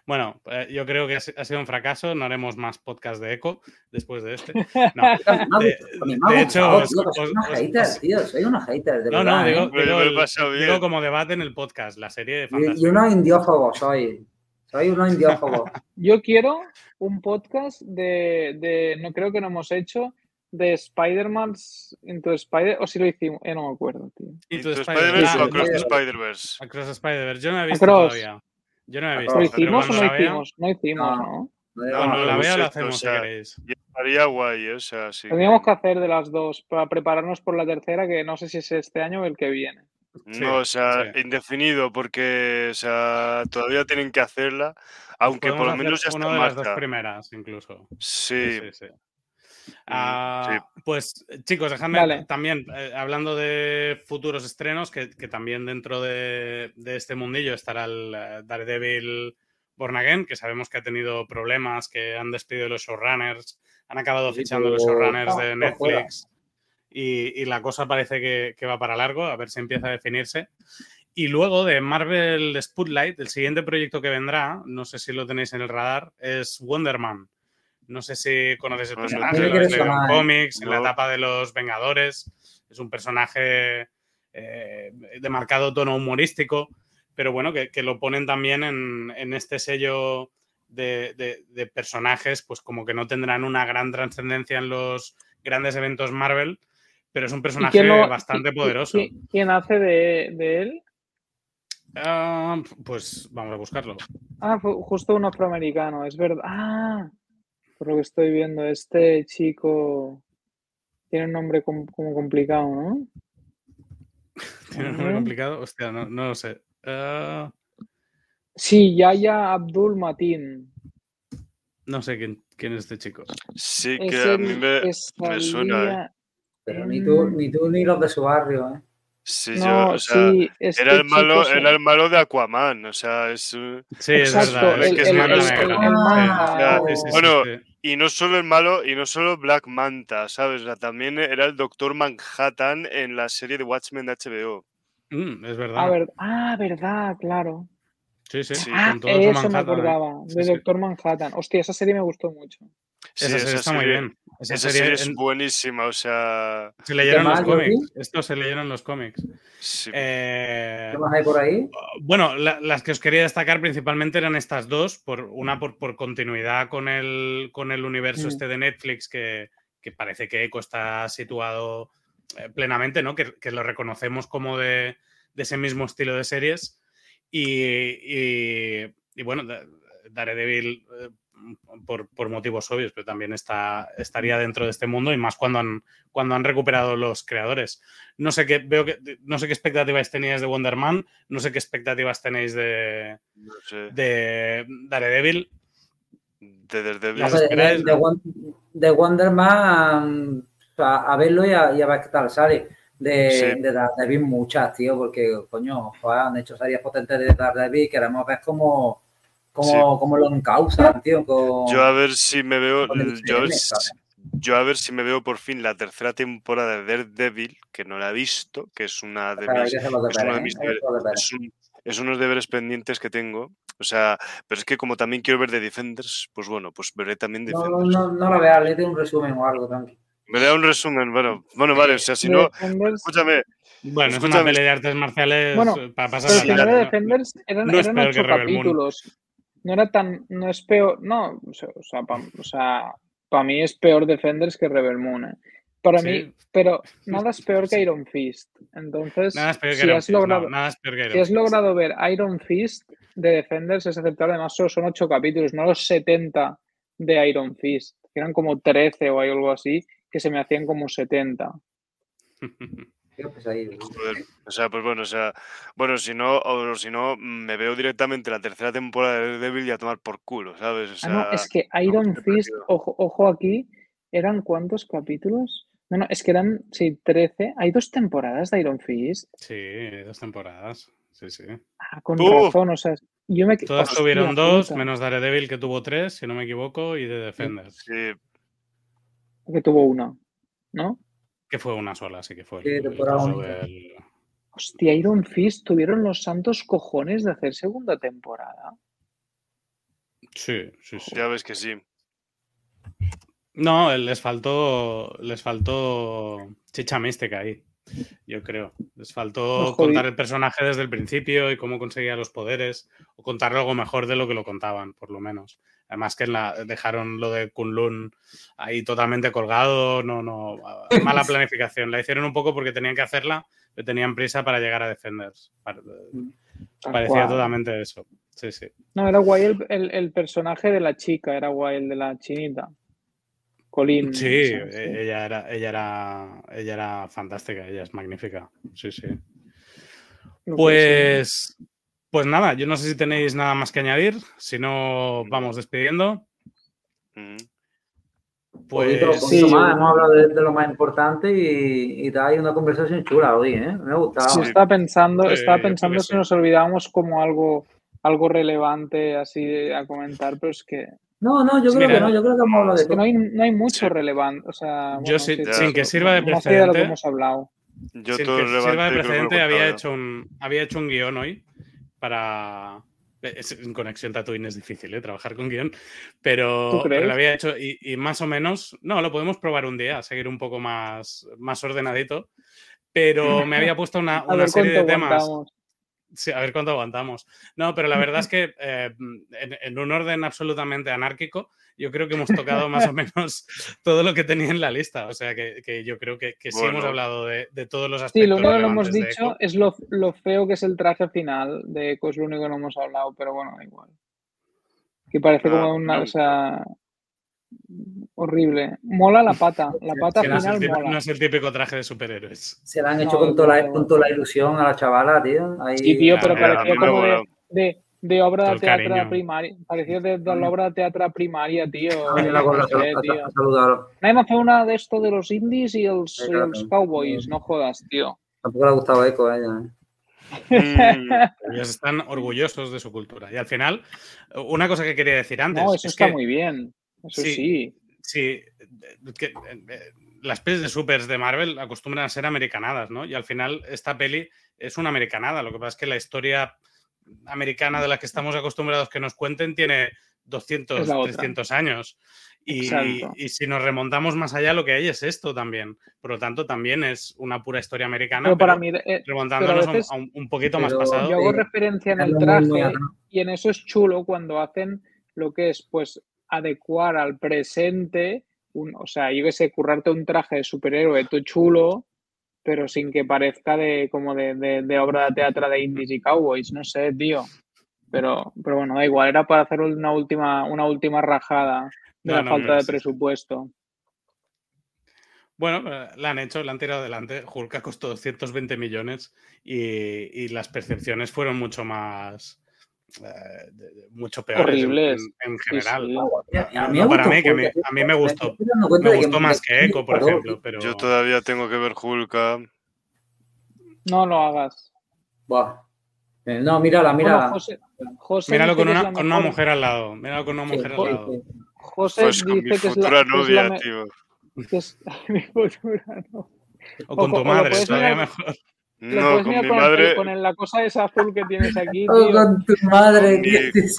Bueno, eh, yo creo que ha si- ha sido un fracaso. No haremos más podcast de eco después de este. *laughs* No, De- hecho,
que
os-
soy una
os-
hater,
os-
tío. Soy una hater, de
no,
verdad.
no, digo,
¿eh?
Digo el- digo como debate en el podcast, la serie de
Y,
fantasía.
y unos indiófobos soy. Soy unos indiófobos. *laughs*
Yo quiero un podcast de, de. No creo que no hemos hecho. De Spider-Man Into Spider. O si lo hicimos. Eh, no me acuerdo, tío.
Into
Into
Spider-Man.
Spider-Verse o Across the
Spider-Verse.
Spider-Verse.
Across the Spider-Verse. Yo no he visto
Across.
todavía. Yo no he visto.
¿Lo
¿Lo
Across.
pero
hicimos o no
la
hicimos? No hicimos,
No.
Cuando la vea lo
hecho,
hacemos si queréis.
Y estaría guay, o sea, sí.
Tendríamos que hacer de las dos para prepararnos por la tercera, que no sé si es este año o el que viene.
Sí,
No, o sea,
sí.
indefinido, porque o sea, todavía tienen que hacerla, aunque por lo menos ya está
una de las dos primeras, incluso.
Sí,
Sí, sí. Ah,
sí.
Pues chicos, dejadme
Vale.
también, eh, hablando de futuros estrenos, que, que también dentro de, de este mundillo estará el eh, Daredevil Born Again, que sabemos que ha tenido problemas, que han despedido los showrunners, han acabado
Sí,
fichando los showrunners de. Netflix y, y la cosa parece que, que va para largo, a ver si empieza a definirse. Y luego de Marvel Spotlight, el siguiente proyecto que vendrá, no sé si lo tenéis en el radar, es Wonder Man. No sé si conoces el personaje, lo habéis leído en
¿eh?
cómics, en la etapa de los Vengadores. Es un personaje eh, de marcado tono humorístico, pero bueno, que, que lo ponen también en, en este sello de, de- de personajes, pues como que no tendrán una gran trascendencia en los grandes eventos Marvel, pero es un
¿Y
personaje
quién lo-
bastante poderoso.
qui- ¿Quién hace de, de él?
Ah, pues vamos a buscarlo.
Ah, justo un afroamericano, es verdad. Ah, por lo que estoy viendo, este chico tiene un nombre com- como complicado, ¿no?
Tiene un nombre complicado. Hostia, no, no lo sé. Ah,
Sí, Yaya Abdul Matin.
no sé quién, quién es este chico.
Sí
Es
que a mí me, suena. ¿eh?
Pero ni tú, ni tú ni los de su barrio, ¿eh?
Sí, yo,
No,
o sea,
sí, este
era el malo,
chico
era
se-
el malo de Aquaman, o sea, es un-
Sí, es
Exacto,
verdad. Es sí,
bueno, y no solo el malo, y no solo Black Manta, ¿sabes? O sea, también era el Doctor Manhattan en la serie de Watchmen de HBO.
Mm, es
Ah,
verdad.
ver- ah, verdad, claro.
Sí, sí.
Sí.
Ah,
con todo su
eso me
Manhattan, ¿eh?
acordaba, de
sí.
Doctor Manhattan. Hostia, esa serie me gustó mucho.
Sí,
Esa serie está muy bien. Esa,
Esa
serie,
serie es
en-
buenísima, o sea,
se leyeron
¿Qué
los cómics. Esto se leyeron los cómics.
sí.
Eh,
¿Qué más hay por ahí?
Bueno, la- las que os quería destacar principalmente eran estas dos, por, una por, por continuidad con el, con el universo
Mm.
este de Netflix, que, que parece que Echo está situado eh, plenamente, ¿no? Que, que lo reconocemos como de, de ese mismo estilo de series. Y, y- y bueno, Da- Daredevil, eh, por, por motivos obvios, pero también está, estaría dentro de este mundo y más cuando han, cuando han recuperado los creadores. No sé qué, veo que, no sé qué expectativas teníais de Wonder Man, no sé qué expectativas tenéis de,
no sé,
de Daredevil.
de
de,
¿no?
Won- de Wonder Man, sea, a verlo y a, y a ver qué tal sale. De,
Sí.
de Daredevil muchas, tío, porque, coño, joder, han hecho series potentes de Daredevil, queremos ver cómo, cómo, cómo lo encausan, tío. con-
Yo a ver si me veo, yo, a ver si-
¿sabes?
yo a ver si me veo por fin la tercera temporada de Daredevil, que no la he visto, que es una de mis es uno de mis
¿eh? Deberes.
es, un- es unos deberes pendientes que tengo. O sea, pero es que como también quiero ver The Defenders, pues bueno, pues veré también
No,
Defenders.
no, no la veas, le un resumen o algo, tranqui.
Me da un resumen, bueno, bueno, vale, o sea, si no, escúchame,
Bueno, es una
Escúchame.
pelea de artes marciales
Bueno,
para pasar
Pero
la tarde,
de
¿no?
Defenders eran,
no
eran ocho capítulos. No era tan. No es peor. No, o sea, o sea, para mí es peor Defenders que Rebel Moon. ¿eh? Para
Sí.
mí, pero *laughs* nada es peor que Iron Fist. Entonces,
Nada es peor que
si
Iron
has
Fist, no,
logrado,
nada es peor que Iron
si has logrado ver Iron Fist, de Defenders es aceptable, además solo son ocho capítulos, no los 70 de Iron Fist, que eran como 13 o algo así, que se me hacían como 70. *laughs*
Pues ahí,
Joder, o sea, pues bueno, o sea, bueno, si no, o si no, me veo directamente la tercera temporada de Devil y a tomar por culo, ¿sabes? O
Ah, no, es que Iron Fist, ojo, ojo aquí, ¿eran cuántos capítulos? No, no, es que eran, sí, 13. Hay dos temporadas de Iron Fist.
Sí, dos temporadas. Sí, sí.
Ah, con razón, o sea, yo me...
Todas
hostia
tuvieron dos,
puta,
menos Daredevil que tuvo tres, si no me equivoco, y de Defenders.
sí,
Que tuvo una, ¿no?
Que fue una sola, sí que fue.
Sí,
el- el
temporada
caso
única.
del-
Hostia, Iron Fist tuvieron los santos cojones de hacer segunda temporada.
Sí, sí, sí.
ya ves que sí.
No, les faltó, les faltó chicha mística ahí, yo creo. Les faltó contar el personaje desde el principio y cómo conseguía los poderes, o contarlo algo mejor de lo que lo contaban, por lo menos. Además que en la, dejaron lo de Kunlun ahí totalmente colgado, no, no, *laughs* mala planificación. La hicieron un poco porque tenían que hacerla, pero tenían prisa para llegar a Defenders. Pare-
Tal
Parecía totalmente eso. Sí, sí.
No, era guay el, el- el personaje de la chica, era guay el de la chinita. Colin.
Sí,
esa, sí.
e- ella era, ella era, ella era fantástica, ella es magnífica. Sí, sí. Pues, pues nada, yo no sé si tenéis nada más que añadir. Si no, vamos despidiendo.
Poquito,
Pues
poquito
sí.
más, hemos hablado de, de lo más importante y, y hay una conversación chula hoy, ¿eh? Me ha gustado.
sí. Estaba pensando,
Sí,
estaba pensando si
sí.
nos olvidábamos como algo, algo relevante así a comentar, pero es que,
No, no, yo
Sí,
creo
mira,
que no, yo creo que hemos hablado de
es que
todo.
no hay, no hay mucho
Sí.
relevante. O sea,
Yo
bueno,
sí-
sí,
sin que
sirva de
allá de lo que
precedente.
hemos hablado.
Yo
sin
todo
que sirva de precedente, había
contado
hecho, un, había hecho un guion hoy para. es- En conexión Tatooine es difícil, ¿eh? Trabajar con guion, pero, lo había hecho y, y más o menos, no, lo podemos probar un día, seguir un poco más, más ordenadito, pero *laughs* me había puesto una, una
ver
serie de temas.
aguantamos.
Sí, a ver cuánto aguantamos. No, pero la verdad es que eh, en, en un orden absolutamente anárquico, yo creo que hemos tocado más o menos *laughs* todo lo que tenía en la lista. O sea que, que yo creo que, que sí hemos hablado de, de todos los
Sí,
aspectos.
lo único que no hemos dicho es lo, lo feo que es el traje final de Echo, es lo único que no hemos hablado, pero bueno, da igual. Que parece
Ah,
como una,
no.
o sea, horrible. Mola la pata, *laughs* la pata
Que no, es el
final
típico,
mola.
no es el típico traje de superhéroes.
Se la han hecho
No,
con, toda la,
pero-
con toda la ilusión a la chavala, tío. Ahí,
Sí, tío, pero
Ya, ya, a
parecía como de, de, de obra de teatro primaria. Parecía de, de la obra de teatro primaria, tío.
Ha venido la gorra
No
a,
sé,
a-
tío.
a saludar.
Anem a fer una d'esto de los indies y
Sí, claro.
els cowboys, no jodas, tío.
Tampoco le ha gustado Eco a ella. ¿eh?
Mm,
Ellos están orgullosos de su cultura. Y al final, una cosa que quería decir antes.
No, eso
es
está
que,
muy bien. Eso
Sí.
sí.
Sí, que, eh, eh, las pelis de supers de Marvel acostumbran a ser americanadas, ¿no? Y al final esta peli es una americanada. Lo que pasa es que la historia americana de la que estamos acostumbrados que nos cuenten tiene 200,
Es la otra.
300 años. Y, si nos remontamos más allá, lo que hay es esto también. Por lo tanto, también es una pura historia americana,
Pero para
pero
mí, eh,
remontándonos a un-
veces-
a un, un poquito más pasado.
yo hago referencia en el traje y en eso es chulo cuando hacen lo que es, pues, adecuar al presente, un, o sea, yo que sé, currarte un traje de superhéroe todo chulo, pero sin que parezca de como de, de- de obra de teatro de indies y cowboys, no sé, tío. Pero, pero bueno, da igual, era para hacer una última, una última rajada de
No,
la
no,
falta de presupuesto.
Bueno, eh, la han hecho, la han tirado adelante. Hulk costó 220 millones y, y las percepciones fueron mucho más. Eh, de- de- mucho peores en-
Horribles.
En, en
Sí,
general.
sí.
Y a-
No,
mí me
para mí, que me- a mí me gustó. Me gustó más que Echo, por ejemplo, pero
Yo todavía tengo que ver Hulk. ah.
No lo hagas.
Buah. Eh, No, mírala,
Bueno,
mírala.
José, José
míralo con
es
una,
la
con una mujer al lado. Míralo con una
Sí,
mujer al
sí,
lado.
sí.
José
Pues con mi
dice que es la,
futura
que es la
novia,
me-
tío.
que es *laughs* mi futura novia.
O con
O-
tu madre, todavía mejor.
No, con mi
con, el-
madre.
con el- la cosa esa azul que tienes aquí, *laughs*
Oh,
tío.
con tu madre.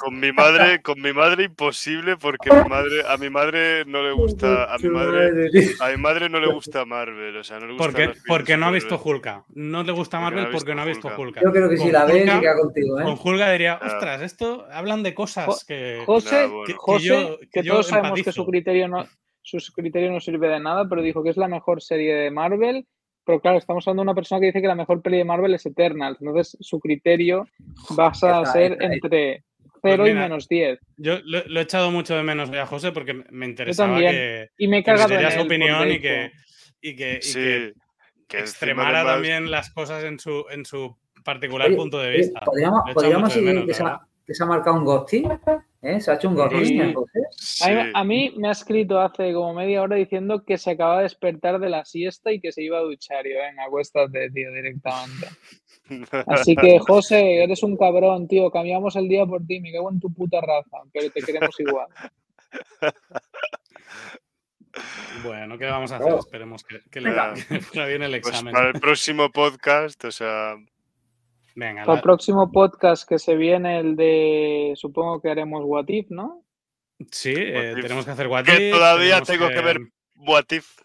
Con mi, madre, con mi madre imposible porque mi madre, a mi madre no le gusta, a mi madre, a mi madre no le gusta Marvel, o sea, no le gusta
Porque, porque no ha visto Hulka. No le gusta Marvel porque no ha visto
Hulka.
Yo creo que si la ves, queda contigo, ¿eh?
Con Hulka diría,
Claro.
ostras, esto hablan de cosas que.
José,
Nah, bueno.
que- que
José,
yo-
que,
que yo
todos sabemos que su criterio no su criterio no sirve de nada, pero dijo que es la mejor serie de Marvel pero claro, estamos hablando de una persona que dice que la mejor peli de Marvel es Eternals. Entonces, su criterio va a ser entre 0 y
mira,
menos 10.
Yo lo, lo he echado mucho de menos a José porque me interesaba que,
Y me he cargado
su
él,
opinión y que, y que, y
Sí.
que
que encima
extremara también las cosas en su, en su particular
Oye,
punto de
oye,
vista.
Podríamos, podríamos decir
menos,
que, se ha, que se ha marcado un ghosting. ¿Eh? Se ha hecho un. ¿eh, José?
Sí.
A mí, me ha escrito hace como media hora diciendo que se acaba de despertar de la siesta y que se iba a duchar. Y yo, venga, acuéstate, tío, directamente. Así que, *laughs* José, eres un cabrón, tío. Cambiamos el día por ti. Me cago en tu puta raza, pero te queremos igual.
Bueno, ¿qué vamos a hacer?
Oh.
Esperemos que, que le que fuera bien el
Pues
examen.
para el próximo podcast, o sea,
Venga,
Para el
la-
próximo podcast que se viene, el de. Supongo que haremos What If, ¿no?
sí, eh, tenemos que hacer what
que
if,
todavía tengo que ver What If.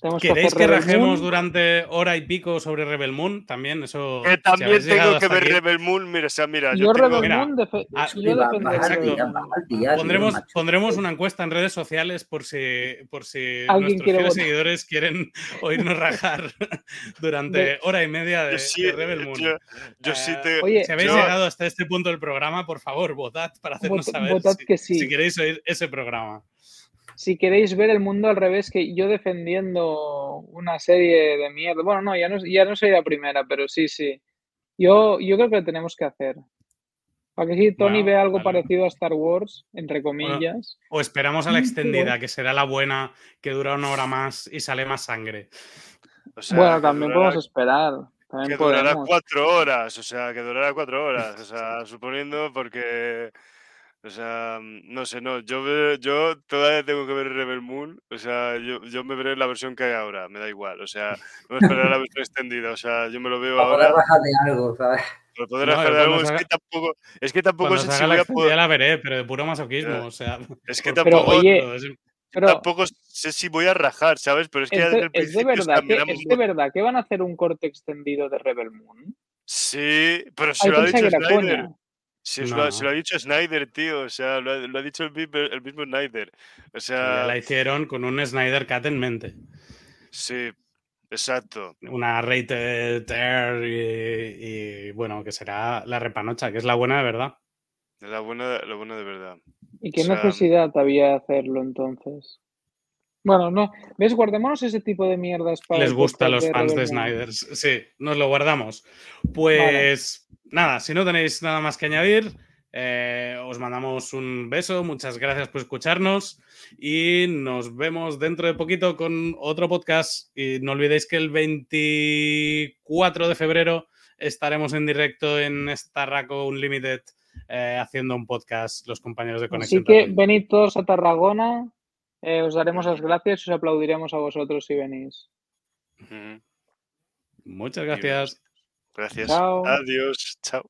Tenemos
¿Queréis que
Rebel
rajemos
Moon.
durante hora y pico sobre Rebel Moon? También, eso.
Que también tengo que ver
aquí,
Rebel Moon. Mira, o sea, mira,
Yo,
yo
Rebel Moon, defe-
ah, exacto. Pondremos, pondremos una encuesta en redes sociales por si, por si
Alguien
nuestros
quiere
seguidores quieren *laughs* oírnos rajar *laughs* durante
De-
hora y media de,
yo sí,
de Rebel Moon.
yo, yo sí te.
Oye,
si habéis
yo-
llegado hasta este punto del programa, por favor, votad para hacernos
Vot-
saber
votad
si,
que sí.
si queréis oír ese programa.
Si queréis ver el mundo al revés, que yo defendiendo una serie de mierda. Bueno, no, ya no, ya no soy la primera, pero sí, sí. Yo, yo creo que lo tenemos que hacer. Para que si Tony
Bueno,
vea algo
vale.
parecido a Star Wars, entre comillas.
O esperamos a la extendida, que será la buena, que dura una hora más y sale más sangre.
o sea,
bueno, también
durará-
podemos esperar. También
que durará
podemos.
cuatro horas, o sea, que durará cuatro horas, o sea, suponiendo porque, o sea, no sé, no, yo, yo todavía tengo que ver Rebel Moon, o sea, yo, yo me veré la versión que hay ahora, me da igual, o sea, no esperar la versión extendida, o sea, yo me lo veo
Para poder
ahora,
bajar de algo, ¿sabes?
para poder
No,
hacer
cuando
algo,
se
es
haga-
que tampoco, es que tampoco
Cuando
sé
se
si
haga la
voy a poder,
la veré, pero de puro masoquismo.
Ya.
O sea,
es que *laughs*
Pero,
tampoco,
oye,
es-
Pero
tampoco sé si voy a rajar, ¿sabes? Pero es que
es
ya desde
de,
el
es de verdad que, es de verdad que van a hacer un corte extendido de Rebel Moon.
Sí, pero si
Ahí
lo ha dicho Snyder. Os lo,
No.
lo ha dicho Snyder, tío, o sea, lo ha, lo ha dicho el, mismo- el mismo Snyder. O
ya
sea,
la hicieron con un Snyder Cut en mente.
sí, exacto.
Una rated R y, y, bueno, que será la repanocha, que es la buena de verdad.
La buena, la buena de verdad.
¿Y qué
O sea,
necesidad había de hacerlo entonces? Bueno, no. ¿Ves? Guardémonos ese tipo de mierdas para.
Les gusta los fans de
Moon.
Snyder. Sí, nos lo guardamos. Pues nada, si no tenéis nada más que añadir, eh, os mandamos un beso. Muchas gracias por escucharnos y nos vemos dentro de poquito con otro podcast. Y no olvidéis que el 24 de febrero estaremos en directo en Starraco Unlimited eh, haciendo un podcast los compañeros de
Así
Conexión.
que
Tarragona.
venid todos a Tarragona. Eh, os daremos las gracias y os aplaudiremos a vosotros si venís.
Muchas gracias.
Gracias.
Chao.
Adiós. Chao.